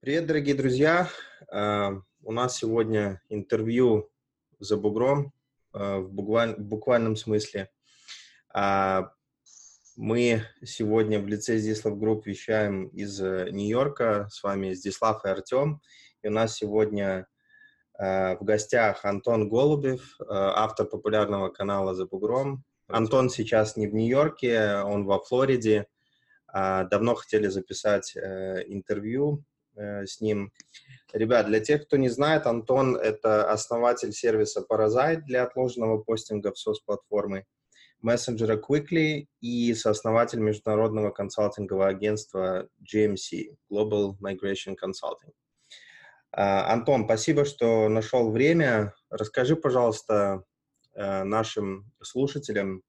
Привет, дорогие друзья! Э, у нас сегодня интервью за бугром э, в, букваль... в буквальном смысле. Э, мы сегодня в лице Здислав Group вещаем из э, Нью-Йорка. С вами Здислав и Артем. И у нас сегодня в гостях Антон Голубев, автор популярного канала «За бугром». Антон сейчас не в Нью-Йорке, он во Флориде. Давно хотели записать э, интервью, Э, с ним. Ребят, для тех, кто не знает, Антон — это основатель сервиса Parasite для отложенного постинга в SOS-платформы, мессенджера Quickly и сооснователь международного консалтингового агентства GMC, Global Migration Consulting. Uh, Антон, спасибо, что нашел время. Расскажи, пожалуйста, uh, нашим слушателям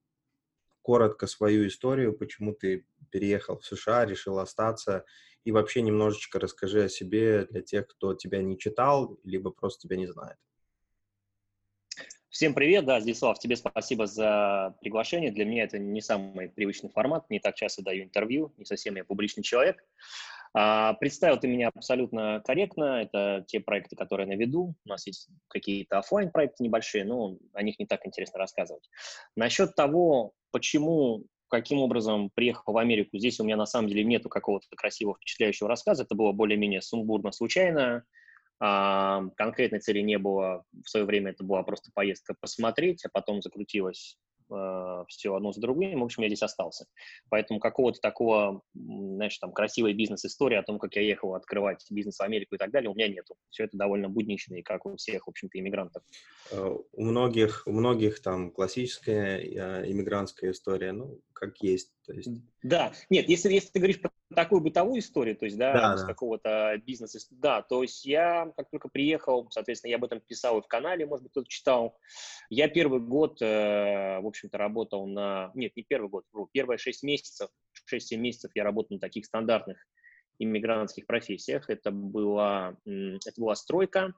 коротко свою историю, почему ты переехал в США, решил остаться, и вообще немножечко расскажи о себе для тех, кто тебя не читал, либо просто тебя не знает. Всем привет, да, Здислав, тебе спасибо за приглашение. Для меня это не самый привычный формат, не так часто даю интервью, не совсем я публичный человек. А, представил ты меня абсолютно корректно, это те проекты, которые я на виду. У нас есть какие-то офлайн проекты небольшие, но о них не так интересно рассказывать. Насчет того, почему каким образом приехал в Америку. Здесь у меня на самом деле нету какого-то красивого, впечатляющего рассказа. Это было более-менее сумбурно, случайно. А, конкретной цели не было. В свое время это была просто поездка посмотреть, а потом закрутилось э, все одно за другим. В общем, я здесь остался. Поэтому какого-то такого, знаешь, там, красивой бизнес-истории о том, как я ехал открывать бизнес в Америку и так далее, у меня нету. Все это довольно буднично, и как у всех, в общем-то, иммигрантов. Э, у многих, у многих там классическая э, иммигрантская история, ну, как есть. То есть... Да, нет, если, если ты говоришь про такую бытовую историю, то есть, да, да, с да. какого-то бизнеса, да, то есть я, как только приехал, соответственно, я об этом писал и в канале, может быть, кто-то читал, я первый год, э, в общем-то, работал на, нет, не первый год, первые шесть месяцев, шесть 7 месяцев я работал на таких стандартных иммигрантских профессиях, это была, это была стройка,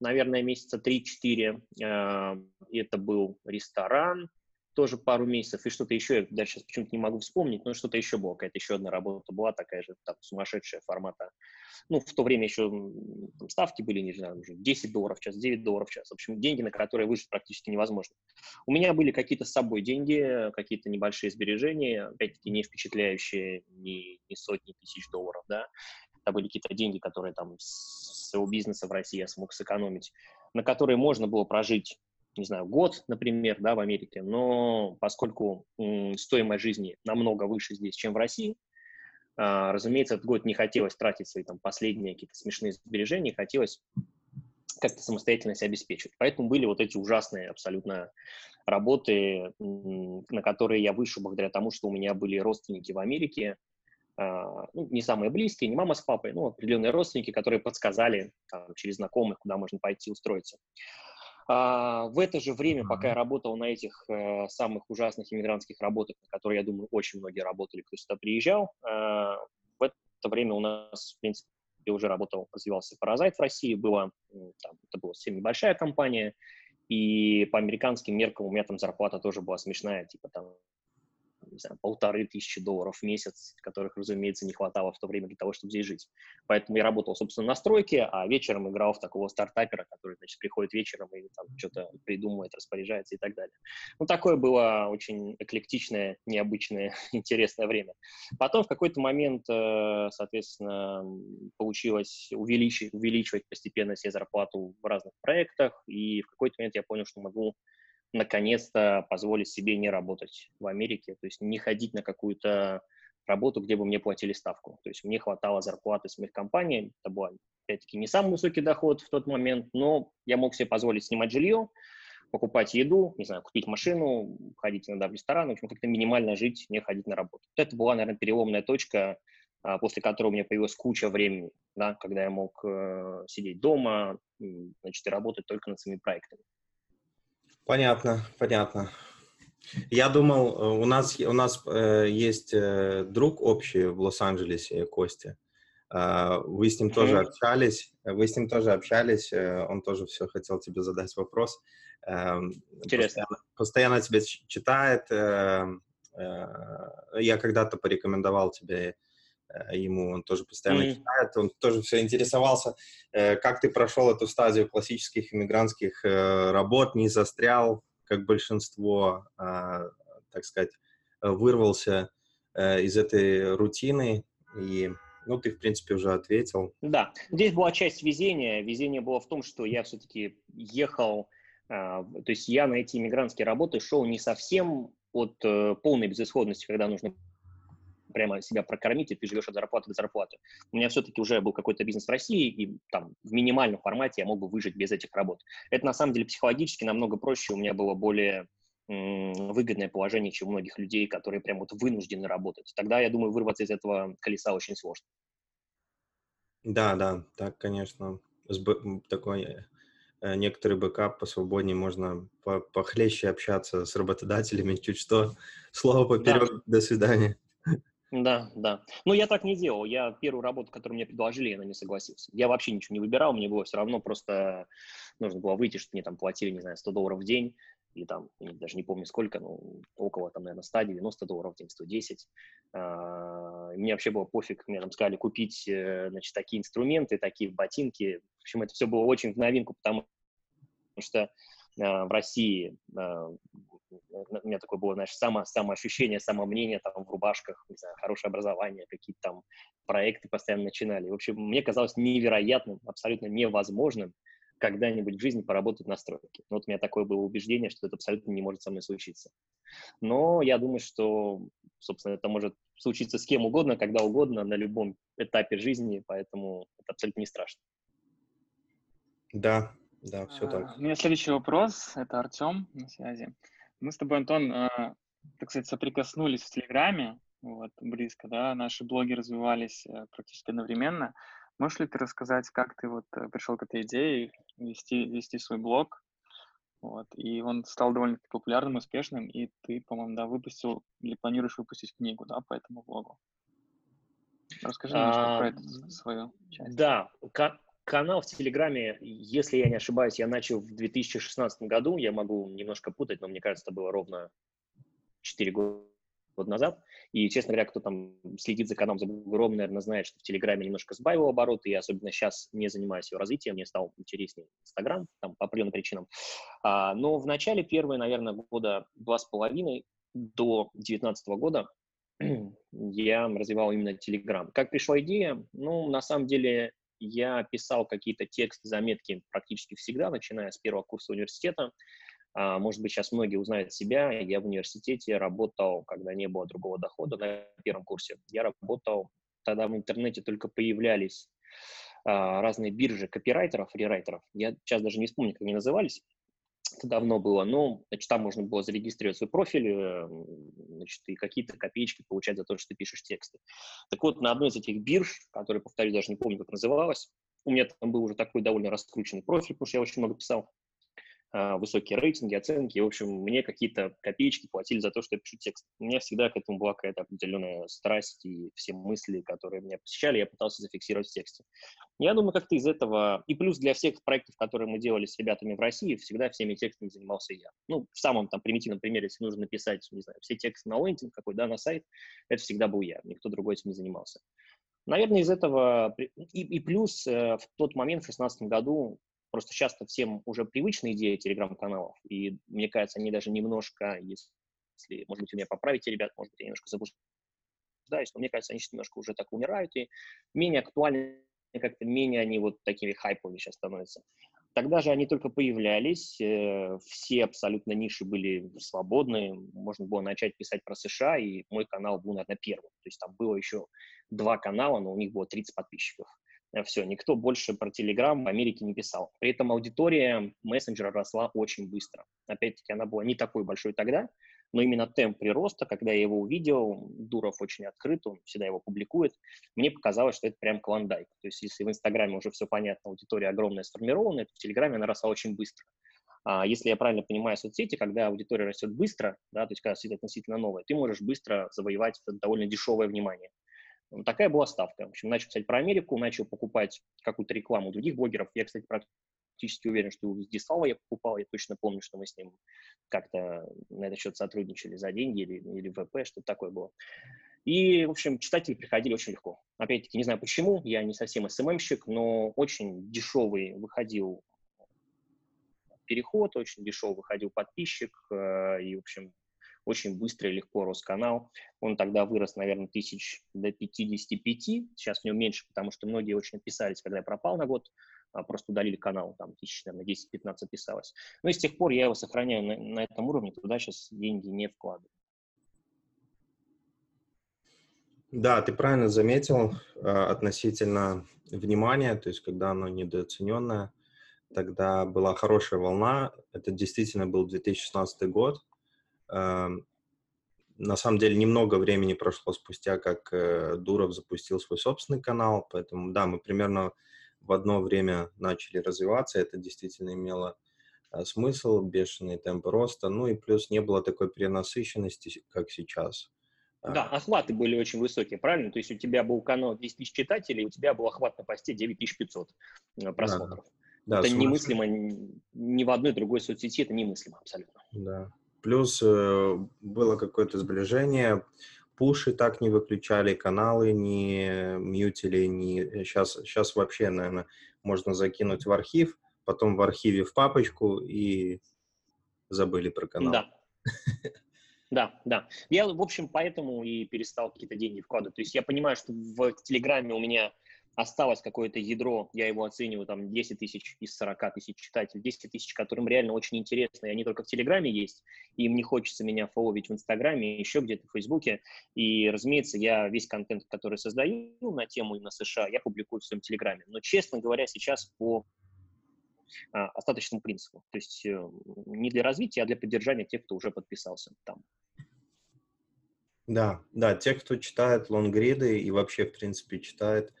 наверное, месяца 3-4, э, это был ресторан, тоже пару месяцев, и что-то еще, я дальше почему-то не могу вспомнить, но что-то еще было, какая-то еще одна работа была такая же, там, сумасшедшая формата. Ну, в то время еще там, ставки были, не знаю, уже 10 долларов в час, 9 долларов в час. В общем, деньги, на которые выжить практически невозможно. У меня были какие-то с собой деньги, какие-то небольшие сбережения, опять-таки не впечатляющие ни, ни сотни тысяч долларов, да. Это были какие-то деньги, которые там с своего бизнеса в России я смог сэкономить, на которые можно было прожить не знаю, год, например, да, в Америке, но поскольку стоимость жизни намного выше здесь, чем в России, а, разумеется, этот год не хотелось тратить свои там последние какие-то смешные сбережения, хотелось как-то самостоятельно себя обеспечить. Поэтому были вот эти ужасные абсолютно работы, на которые я вышел благодаря тому, что у меня были родственники в Америке, а, ну, не самые близкие, не мама с папой, но определенные родственники, которые подсказали там, через знакомых, куда можно пойти устроиться. А, в это же время, пока я работал на этих э, самых ужасных иммигрантских работах, на которые, я думаю, очень многие работали, кто сюда приезжал, э, в это время у нас, в принципе, уже работал, развивался Паразайт в России, было, там, это была совсем небольшая компания, и по американским меркам у меня там зарплата тоже была смешная, типа там не знаю, полторы тысячи долларов в месяц, которых, разумеется, не хватало в то время для того, чтобы здесь жить. Поэтому я работал, собственно, на стройке, а вечером играл в такого стартапера, который, значит, приходит вечером и там что-то придумывает, распоряжается и так далее. Ну, такое было очень эклектичное, необычное, интересное время. Потом в какой-то момент, э, соответственно, получилось увеличить, увеличивать постепенно себе зарплату в разных проектах, и в какой-то момент я понял, что могу наконец-то позволить себе не работать в Америке, то есть не ходить на какую-то работу, где бы мне платили ставку. То есть мне хватало зарплаты с моих компаний, это был, опять-таки, не самый высокий доход в тот момент, но я мог себе позволить снимать жилье, покупать еду, не знаю, купить машину, ходить иногда в ресторан, в общем, как-то минимально жить, не ходить на работу. Это была, наверное, переломная точка, а, после которой у меня появилась куча времени, да, когда я мог э, сидеть дома, значит, и работать только над своими проектами. Понятно, понятно. Я думал, э, у нас, у нас э, есть э, друг общий в Лос-Анджелесе, Костя. Э, вы с ним mm-hmm. тоже общались. Вы с ним тоже общались. Э, он тоже все хотел тебе задать вопрос. Э, Интересно. Постоянно, постоянно тебя читает. Э, э, я когда-то порекомендовал тебе ему, он тоже постоянно mm-hmm. читает, он тоже все интересовался, э, как ты прошел эту стадию классических иммигрантских э, работ, не застрял, как большинство, а, так сказать, вырвался из этой рутины, и, ну, ты, в принципе, уже ответил. Да, здесь была часть везения, везение было в том, что я все-таки ехал, а, то есть я на эти иммигрантские работы шел не совсем от полной безысходности, когда нужно прямо себя прокормить, и ты живешь от зарплаты до зарплаты. У меня все-таки уже был какой-то бизнес в России, и там в минимальном формате я мог бы выжить без этих работ. Это на самом деле психологически намного проще, у меня было более выгодное положение, чем у многих людей, которые прям вот вынуждены работать. Тогда, я думаю, вырваться из этого колеса очень сложно. Да, да, так, конечно, такой э, некоторый backup посвободнее, можно похлеще общаться с работодателями, чуть что, слово поперек, да. до свидания. Да, да. Но я так не делал. Я первую работу, которую мне предложили, я на нее согласился. Я вообще ничего не выбирал, мне было все равно просто нужно было выйти, что мне там платили, не знаю, 100 долларов в день, или там, даже не помню сколько, но около, там, наверное, 190 долларов в день, 110. А, мне вообще было пофиг, мне там сказали купить, э, значит, такие инструменты, такие ботинки. В общем, это все было очень в новинку, потому что а, в России а, у меня такое было, знаешь, само, самоощущение, самомнение там в рубашках, не знаю, хорошее образование, какие-то там проекты постоянно начинали. В общем, мне казалось невероятным, абсолютно невозможным когда-нибудь в жизни поработать на стройке. Вот у меня такое было убеждение, что это абсолютно не может со мной случиться. Но я думаю, что, собственно, это может случиться с кем угодно, когда угодно, на любом этапе жизни, поэтому это абсолютно не страшно. Да, да, все так. А, у меня следующий вопрос. Это Артем на связи. Мы с тобой, Антон, э, так сказать, соприкоснулись в Телеграме, вот, близко, да, наши блоги развивались э, практически одновременно. Можешь ли ты рассказать, как ты вот э, пришел к этой идее вести, вести свой блог? Вот, и он стал довольно популярным, успешным, и ты, по-моему, да, выпустил или планируешь выпустить книгу, да, по этому блогу? Расскажи немножко а, про эту свою часть. Да, Канал в Телеграме, если я не ошибаюсь, я начал в 2016 году. Я могу немножко путать, но мне кажется, это было ровно 4 года назад. И, честно говоря, кто там следит за каналом за Бугром, наверное, знает, что в Телеграме немножко сбавил обороты. Я особенно сейчас не занимаюсь его развитием, мне стал интереснее Инстаграм, там, по определенным причинам. А, но в начале первые, наверное, года два с половиной до 2019 года я развивал именно Телеграм. Как пришла идея? Ну, на самом деле, я писал какие-то тексты, заметки практически всегда, начиная с первого курса университета. А, может быть, сейчас многие узнают себя. Я в университете работал, когда не было другого дохода на первом курсе. Я работал, тогда в интернете только появлялись а, разные биржи копирайтеров, рерайтеров. Я сейчас даже не вспомню, как они назывались это давно было, но значит, там можно было зарегистрировать свой профиль э, значит, и какие-то копеечки получать за то, что ты пишешь тексты. Так вот, на одной из этих бирж, которая, повторюсь, даже не помню, как называлась, у меня там был уже такой довольно раскрученный профиль, потому что я очень много писал, высокие рейтинги, оценки. В общем, мне какие-то копеечки платили за то, что я пишу текст. У меня всегда к этому была какая-то определенная страсть, и все мысли, которые меня посещали, я пытался зафиксировать в тексте. Я думаю, как-то из этого... И плюс для всех проектов, которые мы делали с ребятами в России, всегда всеми текстами занимался я. Ну, в самом там примитивном примере, если нужно написать, не знаю, все тексты на лендинг какой, да, на сайт, это всегда был я, никто другой этим не занимался. Наверное, из этого... И, и плюс э, в тот момент, в 2016 году, Просто часто всем уже привычна идея телеграм-каналов, и мне кажется, они даже немножко, если, может быть, у меня поправите, ребят, может быть, я немножко заблуждаюсь, но мне кажется, они немножко уже так умирают, и менее актуальны, как-то менее они вот такими хайповыми сейчас становятся. Тогда же они только появлялись, э, все абсолютно ниши были свободны, можно было начать писать про США, и мой канал был, наверное, первым. То есть там было еще два канала, но у них было 30 подписчиков. Э, все, никто больше про Telegram в Америке не писал. При этом аудитория мессенджера росла очень быстро. Опять-таки, она была не такой большой тогда, но именно темп прироста, когда я его увидел, Дуров очень открыт, он всегда его публикует, мне показалось, что это прям клондайк. То есть если в Инстаграме уже все понятно, аудитория огромная сформированная, то в Телеграме она росла очень быстро. А если я правильно понимаю соцсети, когда аудитория растет быстро, да, то есть когда сидит относительно новая, ты можешь быстро завоевать довольно дешевое внимание. Такая была ставка. В общем, начал писать про Америку, начал покупать какую-то рекламу других блогеров. Я, кстати, практически уверен, что у Дислава я покупал. Я точно помню, что мы с ним как-то на этот счет сотрудничали за деньги или, или ВП, что-то такое было. И, в общем, читатели приходили очень легко. Опять-таки, не знаю почему, я не совсем СММщик, но очень дешевый выходил переход, очень дешевый выходил подписчик, э, и, в общем, очень быстро и легко рос канал. Он тогда вырос, наверное, тысяч до 55. Сейчас в нем меньше, потому что многие очень отписались, когда я пропал на год. А, просто удалили канал, там тысяч, наверное, 10-15 писалось. Но и с тех пор я его сохраняю на, на этом уровне, туда сейчас деньги не вкладываю. Да, ты правильно заметил э, относительно внимания, то есть когда оно недооцененное, тогда была хорошая волна, это действительно был 2016 год. Э, на самом деле немного времени прошло спустя, как э, Дуров запустил свой собственный канал, поэтому да, мы примерно в одно время начали развиваться, это действительно имело а, смысл, бешеный темп роста, ну и плюс не было такой перенасыщенности, как сейчас. А. Да, охваты были очень высокие, правильно? То есть у тебя был канал 10 тысяч читателей, у тебя был охват на посте 9500 э, просмотров. Да, это немыслимо ни в одной другой соцсети, это немыслимо абсолютно. Да. Плюс э, было какое-то сближение, пуши так не выключали, каналы не мьютили, не... Сейчас, сейчас вообще, наверное, можно закинуть в архив, потом в архиве в папочку и забыли про канал. Да. Да, да. Я, в общем, поэтому и перестал какие-то деньги вкладывать. То есть я понимаю, что в Телеграме у меня осталось какое-то ядро, я его оцениваю, там, 10 тысяч из 40 тысяч читателей, 10 тысяч, которым реально очень интересно, и они только в Телеграме есть, и им не хочется меня фолловить в Инстаграме, еще где-то в Фейсбуке, и, разумеется, я весь контент, который создаю на тему именно США, я публикую в своем Телеграме. Но, честно говоря, сейчас по а, остаточному принципу, то есть э, не для развития, а для поддержания тех, кто уже подписался там. Да, да, те, кто читает лонгриды и вообще, в принципе, читает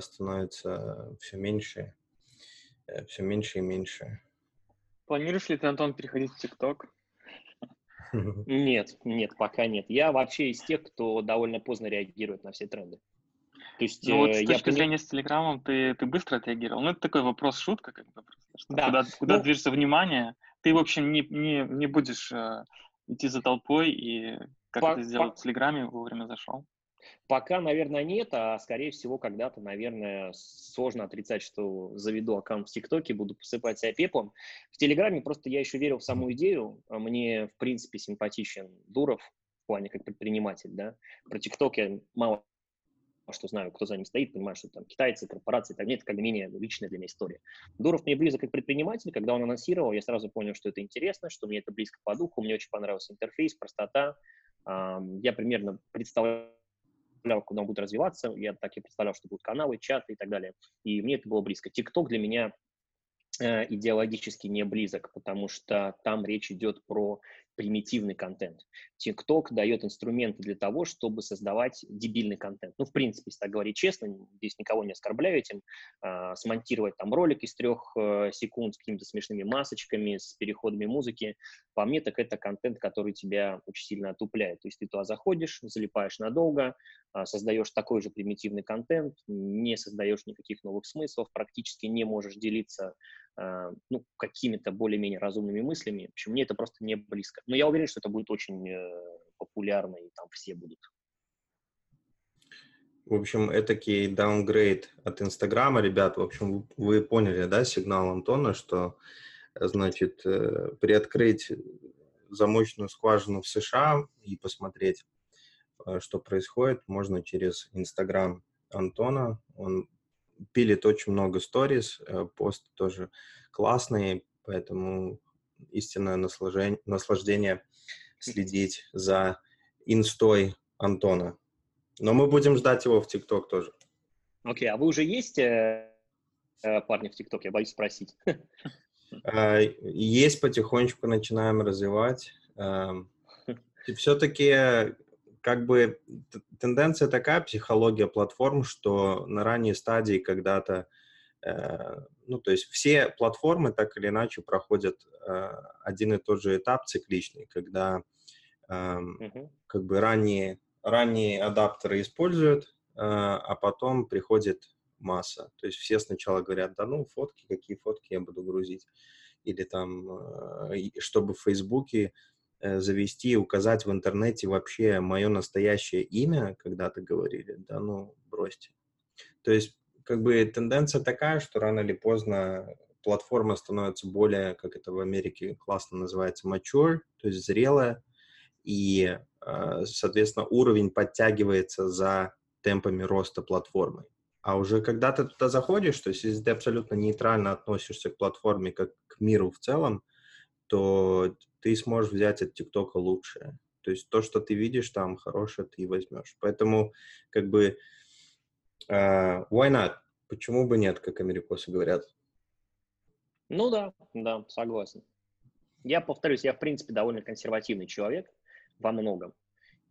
становится все меньше, э, все меньше и меньше. Планируешь ли ты, Антон, переходить в ТикТок? Нет, нет, пока нет. Я вообще из тех, кто довольно поздно реагирует на все тренды. То есть, ну, вот с э, точки я зрения с Телеграмом ты, ты быстро отреагировал. Ну, это такой вопрос-шутка, как бы. Что да. Куда, куда ну, движется внимание, ты, в общем, не, не, не будешь э, идти за толпой, и как по, это сделал по... в Телеграме, вовремя зашел. Пока, наверное, нет, а скорее всего когда-то, наверное, сложно отрицать, что заведу аккаунт в ТикТоке, буду посыпать себя пеплом. В Телеграме просто я еще верил в саму идею. А мне, в принципе, симпатичен Дуров в плане как предприниматель, да. Про ТикТок я мало что знаю, кто за ним стоит, понимаю, что там китайцы, корпорации, так нет, как менее личная для меня история. Дуров мне близок как предприниматель, когда он анонсировал, я сразу понял, что это интересно, что мне это близко по духу, мне очень понравился интерфейс, простота. Я примерно представляю представлял, куда он будет развиваться, я так и представлял, что будут каналы, чаты и так далее. И мне это было близко. ТикТок для меня э, идеологически не близок, потому что там речь идет про примитивный контент. TikTok дает инструменты для того, чтобы создавать дебильный контент. Ну, в принципе, если так говорить честно, здесь никого не оскорбляю этим, э, смонтировать там ролик из трех э, секунд с какими-то смешными масочками, с переходами музыки, по мне, так это контент, который тебя очень сильно отупляет. То есть ты туда заходишь, залипаешь надолго, э, создаешь такой же примитивный контент, не создаешь никаких новых смыслов, практически не можешь делиться ну, какими-то более-менее разумными мыслями. В общем, мне это просто не близко. Но я уверен, что это будет очень э, популярно, и там все будут. В общем, этакий даунгрейд от Инстаграма, ребят. В общем, вы поняли, да, сигнал Антона, что, значит, э, приоткрыть замочную скважину в США и посмотреть, э, что происходит, можно через Инстаграм Антона. Он пилит очень много сториз, пост тоже классные, поэтому истинное наслаждение, наслаждение следить за инстой Антона. Но мы будем ждать его в ТикТок тоже. Окей, okay, а вы уже есть э, э, парни в ТикТоке? Я боюсь спросить. Э, есть, потихонечку начинаем развивать. Э, все-таки как бы тенденция такая, психология платформ, что на ранней стадии когда-то Э, ну, то есть все платформы так или иначе проходят э, один и тот же этап цикличный, когда mm-hmm. как бы ранние, ранние адаптеры используют, э, а потом приходит масса. То есть все сначала говорят, да ну, фотки, какие фотки я буду грузить. Или там, чтобы в Фейсбуке э, завести и указать в интернете вообще мое настоящее имя, когда-то говорили, да ну, бросьте. То есть, как бы тенденция такая, что рано или поздно платформа становится более, как это в Америке классно называется, mature, то есть зрелая, и, э, соответственно, уровень подтягивается за темпами роста платформы. А уже когда ты туда заходишь, то есть если ты абсолютно нейтрально относишься к платформе как к миру в целом, то ты сможешь взять от ТикТока лучшее. То есть то, что ты видишь там хорошее, ты и возьмешь. Поэтому как бы uh, why not? Почему бы нет, как америкосы говорят? Ну да, да, согласен. Я повторюсь, я в принципе довольно консервативный человек во многом.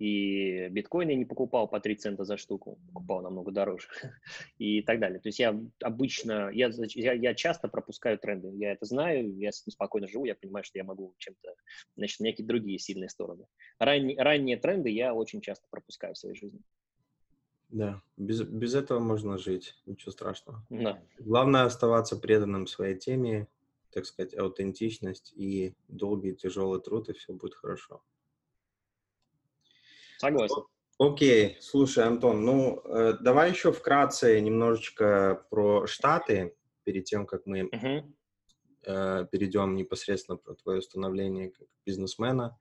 И биткоин я не покупал по 3 цента за штуку, покупал намного дороже и так далее. То есть я обычно, я, я, я часто пропускаю тренды, я это знаю, я с спокойно живу, я понимаю, что я могу чем-то, значит, у меня какие-то другие сильные стороны. Ранние, ранние тренды я очень часто пропускаю в своей жизни. Да, без, без этого можно жить, ничего страшного. Да. Главное оставаться преданным своей теме, так сказать, аутентичность и долгий тяжелый труд, и все будет хорошо. Согласен. Окей, слушай, Антон, ну э, давай еще вкратце немножечко про Штаты перед тем, как мы uh-huh. э, перейдем непосредственно про твое становление как бизнесмена,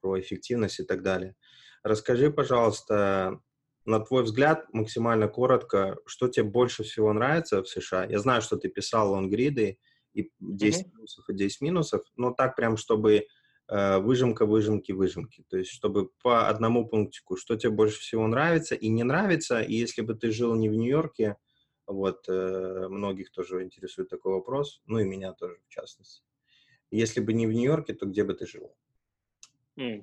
про эффективность и так далее. Расскажи, пожалуйста, на твой взгляд, максимально коротко, что тебе больше всего нравится в США? Я знаю, что ты писал лонгриды и 10 uh-huh. плюсов и 10 минусов, но так прям, чтобы выжимка, выжимки, выжимки. То есть, чтобы по одному пунктику, что тебе больше всего нравится и не нравится, и если бы ты жил не в Нью-Йорке, вот, э, многих тоже интересует такой вопрос, ну и меня тоже в частности. Если бы не в Нью-Йорке, то где бы ты жил?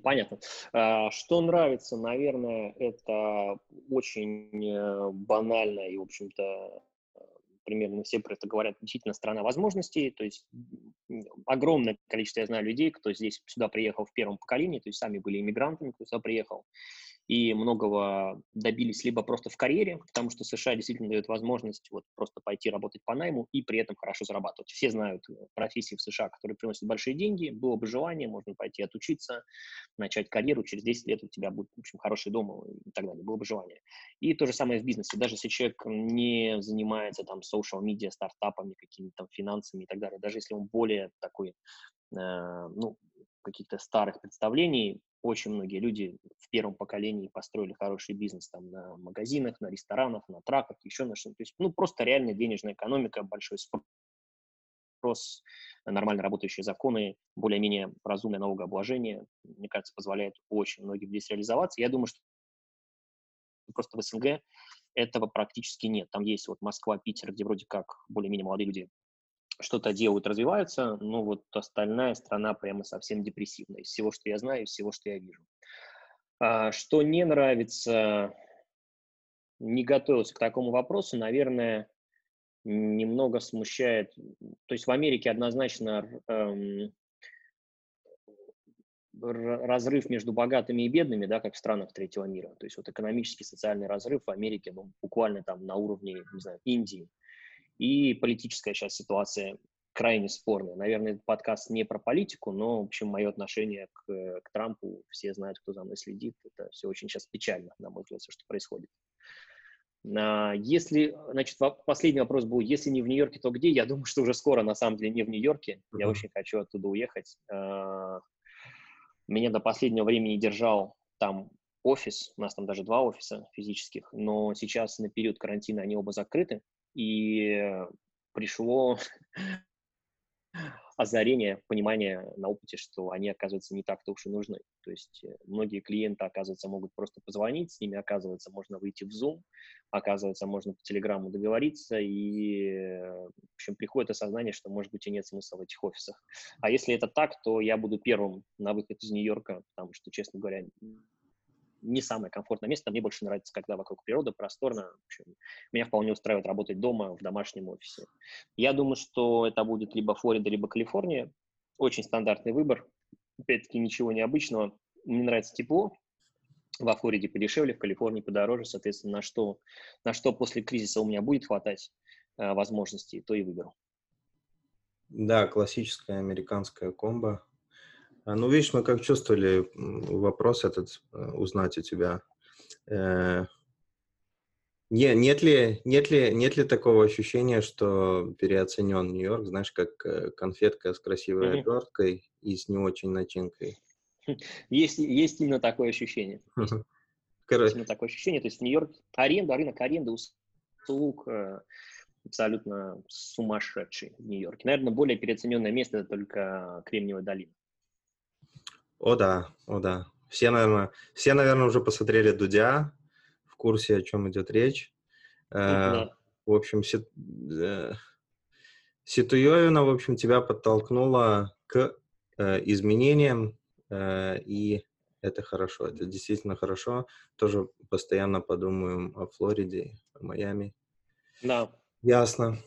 Понятно. А, что нравится, наверное, это очень э, банально и, в общем-то, примерно все про это говорят, действительно страна возможностей, то есть огромное количество, я знаю, людей, кто здесь сюда приехал в первом поколении, то есть сами были иммигрантами, кто сюда приехал, и многого добились либо просто в карьере, потому что США действительно дает возможность вот просто пойти работать по найму и при этом хорошо зарабатывать. Все знают э, профессии в США, которые приносят большие деньги, было бы желание, можно пойти отучиться, начать карьеру, через 10 лет у тебя будет, в общем, хороший дом и так далее, было бы желание. И то же самое в бизнесе, даже если человек не занимается там social media, стартапами, какими-то там финансами и так далее, даже если он более такой, э, ну, каких-то старых представлений, очень многие люди в первом поколении построили хороший бизнес там на магазинах, на ресторанах, на траках, еще на что-то. То есть, ну, просто реальная денежная экономика, большой спрос, нормально работающие законы, более-менее разумное налогообложение, мне кажется, позволяет очень многим здесь реализоваться. Я думаю, что просто в СНГ этого практически нет. Там есть вот Москва, Питер, где вроде как более-менее молодые люди что-то делают, развиваются, но вот остальная страна прямо совсем депрессивная. Из всего, что я знаю, из всего, что я вижу. А, что не нравится, не готовился к такому вопросу, наверное, немного смущает. То есть в Америке однозначно эм, разрыв между богатыми и бедными, да, как в странах третьего мира. То есть вот экономический, социальный разрыв в Америке ну, буквально там на уровне, не знаю, Индии. И политическая сейчас ситуация крайне спорная. Наверное, этот подкаст не про политику, но, в общем, мое отношение к, к Трампу, все знают, кто за мной следит. Это все очень сейчас печально, на мой взгляд, все, что происходит. А, если, значит, последний вопрос был, если не в Нью-Йорке, то где? Я думаю, что уже скоро, на самом деле, не в Нью-Йорке. Я очень хочу оттуда уехать. А, меня до последнего времени держал там офис, у нас там даже два офиса физических, но сейчас на период карантина они оба закрыты, и пришло озарение, понимание на опыте, что они, оказывается, не так-то уж и нужны. То есть э, многие клиенты, оказывается, могут просто позвонить, с ними, оказывается, можно выйти в Zoom, оказывается, можно по Телеграмму договориться, и, в общем, приходит осознание, что, может быть, и нет смысла в этих офисах. А если это так, то я буду первым на выход из Нью-Йорка, потому что, честно говоря, не самое комфортное место. Мне больше нравится, когда вокруг природа, просторно. В общем, меня вполне устраивает работать дома, в домашнем офисе. Я думаю, что это будет либо Флорида, либо Калифорния. Очень стандартный выбор. Опять-таки ничего необычного. Мне нравится тепло. Во Флориде подешевле, в Калифорнии подороже. Соответственно, на что, на что после кризиса у меня будет хватать э, возможностей, то и выберу. Да, классическая американская комбо. А, ну, видишь, мы как чувствовали вопрос этот э, узнать у тебя. Э, не, нет, ли, нет, ли, нет ли такого ощущения, что переоценен Нью-Йорк, знаешь, как э, конфетка с красивой mm-hmm. оберткой и с не очень начинкой? Есть, есть именно такое ощущение. Есть именно такое ощущение. То есть в Нью-Йорке аренда, рынок аренды услуг абсолютно сумасшедший в Нью-Йорке. Наверное, более переоцененное место это только Кремниевая долина. О да, о да. Все, наверное, все, наверное, уже посмотрели Дудя, в курсе, о чем идет речь. Э. В общем, си, э, Ситуевина, в общем, тебя подтолкнула к э, изменениям, э, и это хорошо, это действительно хорошо. Тоже постоянно подумаем о Флориде, о Майами. Да. Ясно.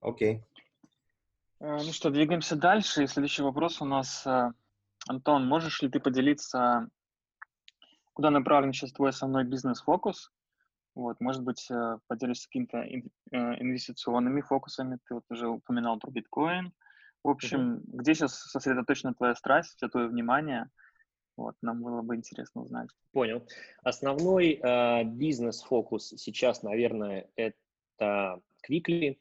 Окей. Э, ну что, двигаемся дальше. И следующий вопрос у нас э, Антон, можешь ли ты поделиться, куда направлен сейчас твой основной бизнес-фокус? Вот, может быть, э, поделишься какими-то э, инвестиционными фокусами. Ты вот уже упоминал про биткоин. В общем, mm-hmm. где сейчас сосредоточена твоя страсть, все твое внимание? Вот, нам было бы интересно узнать. Понял. Основной э, бизнес-фокус сейчас, наверное, это Quickly.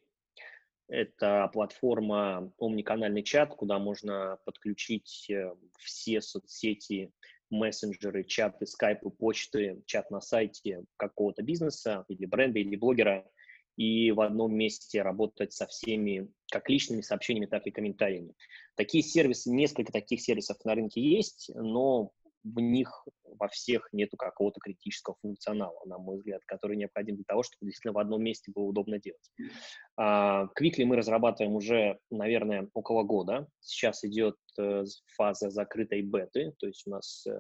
Это платформа омниканальный чат, куда можно подключить э, все соцсети, мессенджеры, чаты, скайпы, почты, чат на сайте какого-то бизнеса или бренда, или блогера, и в одном месте работать со всеми как личными сообщениями, так и комментариями. Такие сервисы, несколько таких сервисов на рынке есть, но в них во всех нету какого-то критического функционала, на мой взгляд, который необходим для того, чтобы действительно в одном месте было удобно делать. Квикли мы разрабатываем уже, наверное, около года. Сейчас идет э, фаза закрытой беты, то есть у нас э,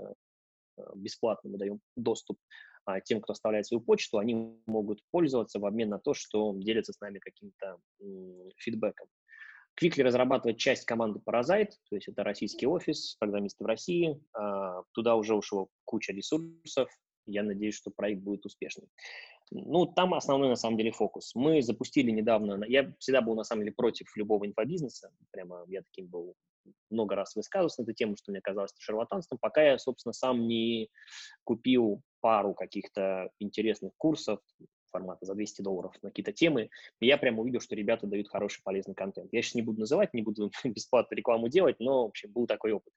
э, бесплатно мы даем доступ а тем, кто оставляет свою почту, они могут пользоваться в обмен на то, что делятся с нами каким-то фидбэком. Quickly разрабатывает часть команды Parasite, то есть это российский офис, программисты в России. А, туда уже ушло куча ресурсов. Я надеюсь, что проект будет успешный. Ну, там основной, на самом деле, фокус. Мы запустили недавно, я всегда был, на самом деле, против любого инфобизнеса, прямо я таким был, много раз высказывался на эту тему, что мне казалось шарлатанством, пока я, собственно, сам не купил пару каких-то интересных курсов, формата за 200 долларов на какие-то темы, и я прямо увидел, что ребята дают хороший полезный контент. Я сейчас не буду называть, не буду бесплатно рекламу делать, но, в общем, был такой опыт.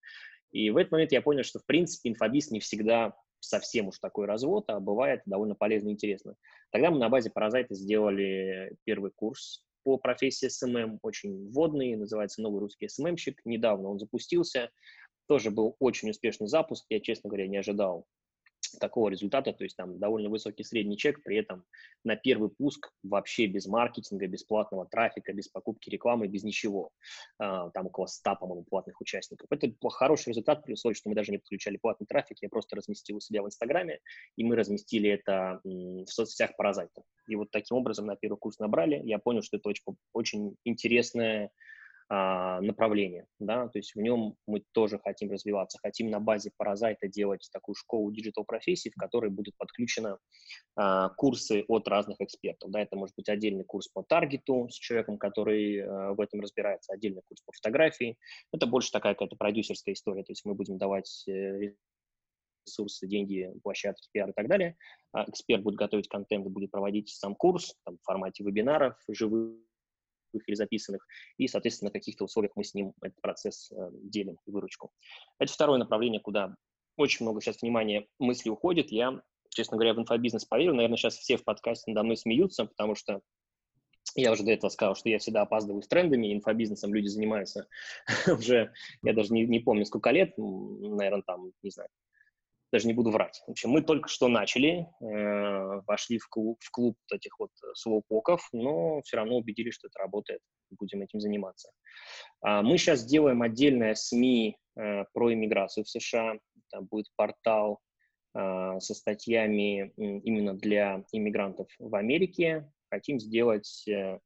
И в этот момент я понял, что, в принципе, инфобиз не всегда совсем уж такой развод, а бывает довольно полезно и интересно. Тогда мы на базе Паразайта сделали первый курс по профессии SMM, очень вводный, называется «Новый русский СММщик». Недавно он запустился, тоже был очень успешный запуск, я, честно говоря, не ожидал такого результата, то есть там довольно высокий средний чек, при этом на первый пуск вообще без маркетинга, без платного трафика, без покупки рекламы, без ничего. А, там около 100, по-моему, платных участников. Это хороший результат, плюс то, что мы даже не подключали платный трафик, я просто разместил у себя в Инстаграме, и мы разместили это в соцсетях Паразайта. И вот таким образом на первый курс набрали. Я понял, что это очень, очень интересная направление, да, то есть в нем мы тоже хотим развиваться, хотим на базе паразайта делать такую школу digital профессий, в которой будут подключены а, курсы от разных экспертов, да, это может быть отдельный курс по таргету с человеком, который а, в этом разбирается, отдельный курс по фотографии, это больше такая какая-то продюсерская история, то есть мы будем давать э, ресурсы, деньги, площадки, пиар и так далее. А эксперт будет готовить контент, будет проводить сам курс там, в формате вебинаров, живых или записанных, и, соответственно, на каких-то условиях мы с ним этот процесс э, делим, выручку. Это второе направление, куда очень много сейчас внимания мысли уходит. Я, честно говоря, в инфобизнес поверил. Наверное, сейчас все в подкасте надо мной смеются, потому что я уже до этого сказал, что я всегда опаздываю с трендами, инфобизнесом люди занимаются уже, я даже не, не помню, сколько лет, наверное, там, не знаю, даже не буду врать. В общем, мы только что начали, э, вошли в клуб, в клуб этих вот слоупоков, но все равно убедились, что это работает, будем этим заниматься. А мы сейчас делаем отдельное СМИ э, про иммиграцию в США, там будет портал э, со статьями именно для иммигрантов в Америке. Хотим сделать э,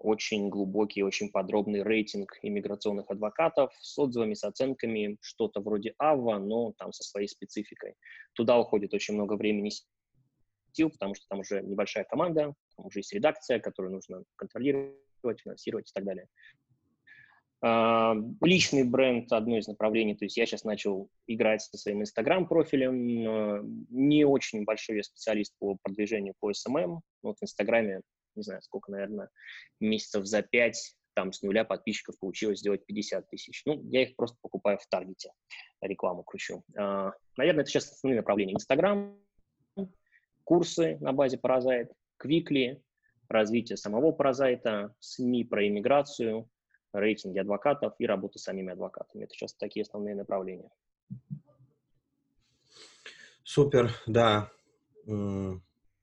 очень глубокий, очень подробный рейтинг иммиграционных адвокатов с отзывами, с оценками, что-то вроде АВА, но там со своей спецификой. Туда уходит очень много времени сил, потому что там уже небольшая команда, там уже есть редакция, которую нужно контролировать, финансировать и так далее. А, личный бренд – одно из направлений. То есть я сейчас начал играть со своим Инстаграм-профилем. Не очень большой я специалист по продвижению по SMM. Вот в Инстаграме, не знаю, сколько, наверное, месяцев за пять там с нуля подписчиков получилось сделать 50 тысяч. Ну, я их просто покупаю в таргете, рекламу кручу. А, наверное, это сейчас основные направления. Инстаграм, курсы на базе Паразайт, Квикли, развитие самого Паразайта, СМИ про иммиграцию, рейтинги адвокатов и работа с самими адвокатами. Это сейчас такие основные направления. Супер, да.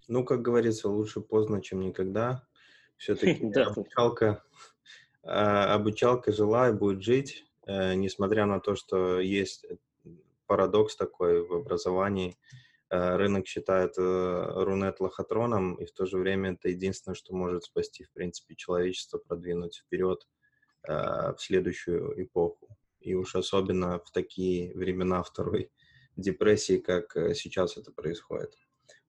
Ну, как говорится, лучше поздно, чем никогда. Все-таки обучалка, а, обучалка жила и будет жить, э, несмотря на то, что есть парадокс такой в образовании. Э, рынок считает э, Рунет лохотроном, и в то же время это единственное, что может спасти, в принципе, человечество, продвинуть вперед в следующую эпоху. И уж особенно в такие времена второй депрессии, как сейчас это происходит.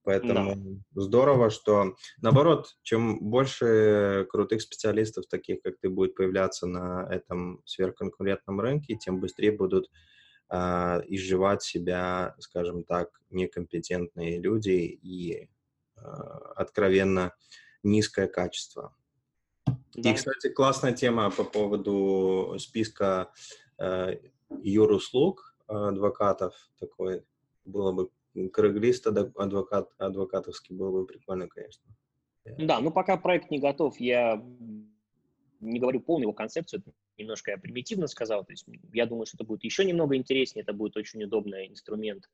Поэтому да. здорово, что наоборот, чем больше крутых специалистов, таких как ты, будет появляться на этом сверхконкурентном рынке, тем быстрее будут э, изживать себя, скажем так, некомпетентные люди и э, откровенно низкое качество. Да. И, кстати, классная тема по поводу списка э, юруслуг адвокатов такой было бы Круглист адвокат, адвокатовский был бы прикольно, конечно. Да, ну пока проект не готов, я не говорю полную его концепцию, немножко я примитивно сказал, то есть я думаю, что это будет еще немного интереснее, это будет очень удобный инструмент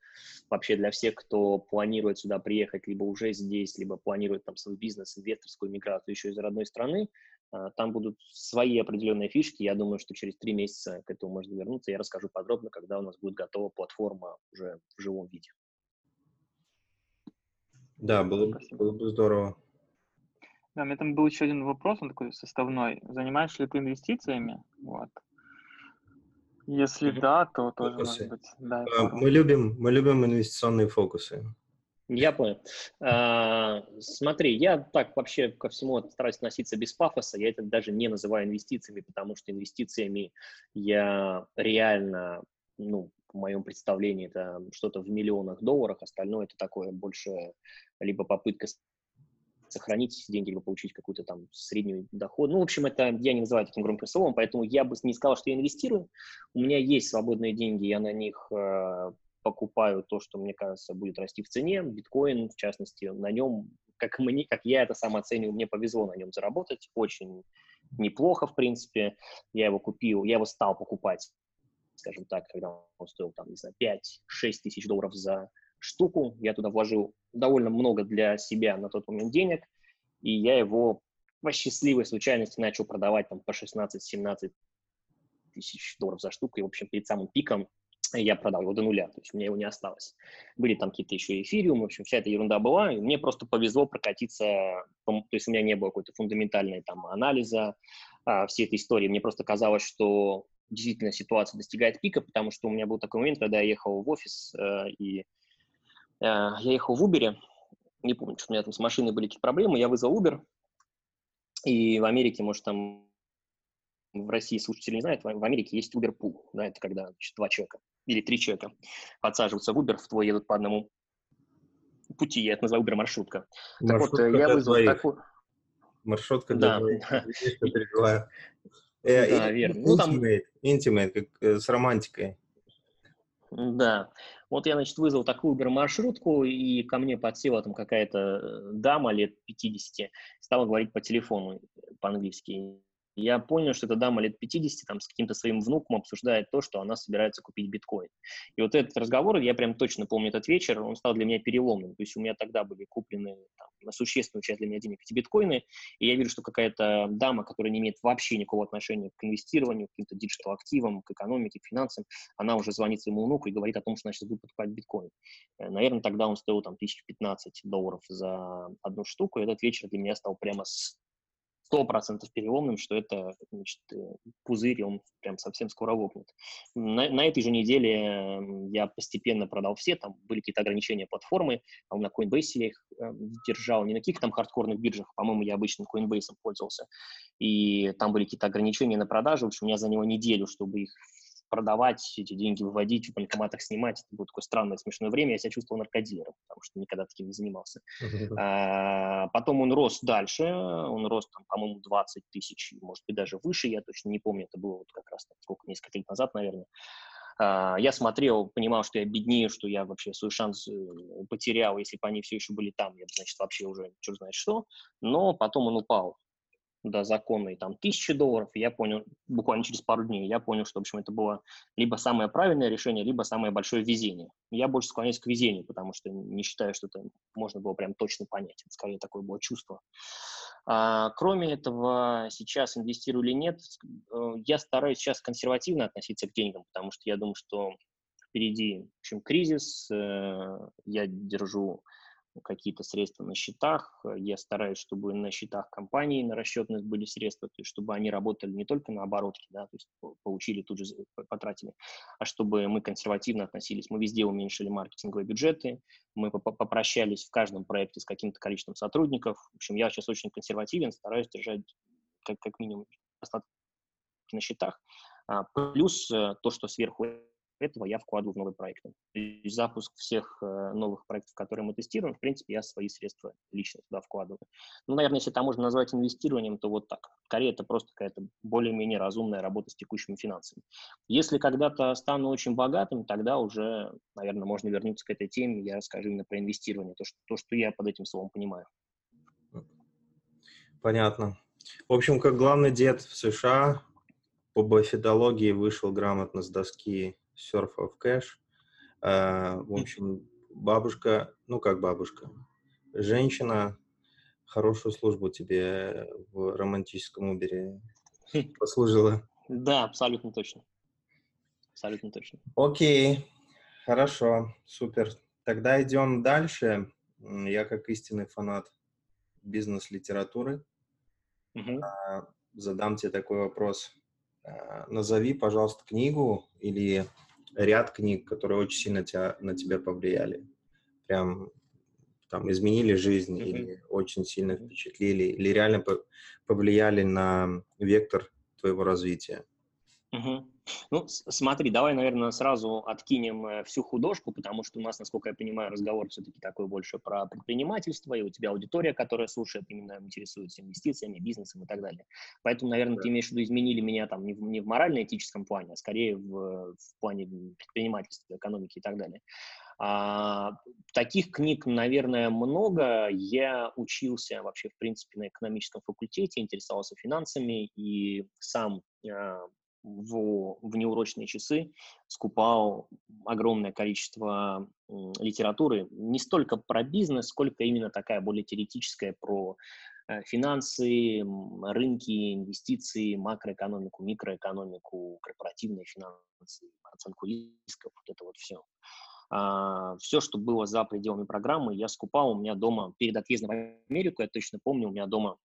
вообще для всех, кто планирует сюда приехать, либо уже здесь, либо планирует там свой бизнес, инвесторскую миграцию еще из родной страны, а, там будут свои определенные фишки, я думаю, что через три месяца к этому можно вернуться, я расскажу подробно, когда у нас будет готова платформа уже в живом виде. Да, было, бы, было бы здорово. Да, у меня там был еще один вопрос, он такой составной. Занимаешься ли ты инвестициями? Вот. Если mm-hmm. да, то тоже фокусы. может быть. Да, а, мы любим, мы любим инвестиционные фокусы. Я понял. А, смотри, я так вообще ко всему стараюсь относиться без пафоса. Я это даже не называю инвестициями, потому что инвестициями я реально, ну, в моем представлении это что-то в миллионах долларов, остальное это такое больше либо попытка сохранить деньги, либо получить какую-то там среднюю доход. Ну, в общем, это я не называю таким громким словом, поэтому я бы не сказал, что я инвестирую. У меня есть свободные деньги, я на них э, покупаю то, что мне кажется будет расти в цене. Биткоин, в частности, на нем, как мне, как я это сам оцениваю, мне повезло на нем заработать очень неплохо, в принципе. Я его купил, я его стал покупать скажем так, когда он стоил, там, не знаю, 5-6 тысяч долларов за штуку, я туда вложил довольно много для себя на тот момент денег, и я его по счастливой случайности начал продавать там по 16-17 тысяч долларов за штуку, и, в общем, перед самым пиком я продал его до нуля, то есть у меня его не осталось. Были там какие-то еще эфириум, в общем, вся эта ерунда была, и мне просто повезло прокатиться, то есть у меня не было какой-то фундаментальной там анализа а, всей этой истории, мне просто казалось, что действительно ситуация достигает пика, потому что у меня был такой момент, когда я ехал в офис, э, и э, я ехал в Uber, не помню, что у меня там с машиной были какие-то проблемы, я вызвал Uber, и в Америке, может, там в России слушатели не знают, в Америке есть Uber Pool, да, это когда значит, два человека или три человека подсаживаются в Uber, в твой едут по одному пути, я это называю Uber маршрутка. маршрутка так вот, я вызвал такую... Маршрутка для да. Э, да, верно. Ну, там... intimate, как э, с романтикой. Да. Вот я, значит, вызвал такую Uber-маршрутку, и ко мне подсела там какая-то э, дама лет 50, стала говорить по телефону по-английски я понял, что эта дама лет 50 там, с каким-то своим внуком обсуждает то, что она собирается купить биткоин. И вот этот разговор, я прям точно помню этот вечер, он стал для меня переломным. То есть у меня тогда были куплены там, на существенную часть для меня денег эти биткоины, и я вижу, что какая-то дама, которая не имеет вообще никакого отношения к инвестированию, к каким-то digital-активам, к экономике, к финансам, она уже звонит своему внуку и говорит о том, что она сейчас будет покупать биткоин. Э, наверное, тогда он стоил там 1015 долларов за одну штуку, и этот вечер для меня стал прямо с сто процентов переломным, что это значит, э, пузырь, он прям совсем скоро лопнет. На, на этой же неделе я постепенно продал все, там были какие-то ограничения платформы, а на Coinbase я их э, держал, не на каких там хардкорных биржах, по-моему, я обычно Coinbase пользовался, и там были какие-то ограничения на продажу, в общем, я заняло неделю, чтобы их продавать, эти деньги выводить, в банкоматах снимать. Это было такое странное, смешное время. Я себя чувствовал наркодилером, потому что никогда таким не занимался. А, потом он рос дальше. Он рос, там, по-моему, 20 тысяч, может быть, даже выше. Я точно не помню. Это было вот как раз так, сколько, несколько лет назад, наверное. А, я смотрел, понимал, что я беднее, что я вообще свой шанс э, потерял. Если бы они все еще были там, я бы, значит, вообще уже черт знает что. Но потом он упал до законной там тысячи долларов, я понял, буквально через пару дней, я понял, что, в общем, это было либо самое правильное решение, либо самое большое везение. Я больше склоняюсь к везению, потому что не считаю, что это можно было прям точно понять. Это скорее такое было чувство. А, кроме этого, сейчас инвестирую или нет, э, я стараюсь сейчас консервативно относиться к деньгам, потому что я думаю, что впереди, в общем, кризис, э, я держу какие-то средства на счетах. Я стараюсь, чтобы на счетах компании на расчетность были средства, то есть чтобы они работали не только на оборотке, да, то есть получили тут же потратили, а чтобы мы консервативно относились. Мы везде уменьшили маркетинговые бюджеты, мы попрощались в каждом проекте с каким-то количеством сотрудников. В общем, я сейчас очень консервативен, стараюсь держать как, как минимум остатки на счетах. А, плюс э, то, что сверху этого я вкладываю в новые проекты. И запуск всех э, новых проектов, которые мы тестируем, в принципе, я свои средства лично туда вкладываю. Ну, наверное, если это можно назвать инвестированием, то вот так. Скорее, это просто какая-то более-менее разумная работа с текущими финансами. Если когда-то стану очень богатым, тогда уже, наверное, можно вернуться к этой теме, я расскажу именно про инвестирование, то, что, то, что я под этим словом понимаю. Понятно. В общем, как главный дед в США по бафидологии вышел грамотно с доски Surf of Cash. А, в общем, бабушка, ну как бабушка, женщина, хорошую службу тебе в романтическом Убере послужила. Да, абсолютно точно. Абсолютно точно. Окей, хорошо, супер. Тогда идем дальше. Я как истинный фанат бизнес-литературы угу. задам тебе такой вопрос. А, назови, пожалуйста, книгу или ряд книг, которые очень сильно тебя, на тебя повлияли. Прям там изменили жизнь mm-hmm. или очень сильно впечатлили, или реально повлияли на вектор твоего развития. Угу. Ну, смотри, давай, наверное, сразу откинем э, всю художку, потому что у нас, насколько я понимаю, разговор все-таки такой больше про предпринимательство, и у тебя аудитория, которая слушает, именно интересуется инвестициями, бизнесом и так далее. Поэтому, наверное, ты имеешь в виду, изменили меня там не в, не в морально-этическом плане, а скорее в, в плане предпринимательства, экономики и так далее. А, таких книг, наверное, много. Я учился вообще, в принципе, на экономическом факультете, интересовался финансами и сам а, в, в неурочные часы скупал огромное количество литературы, не столько про бизнес, сколько именно такая более теоретическая про э, финансы, рынки, инвестиции, макроэкономику, микроэкономику, корпоративные финансы, оценку рисков, вот это вот все. А, все, что было за пределами программы, я скупал у меня дома перед отъездом в Америку, я точно помню, у меня дома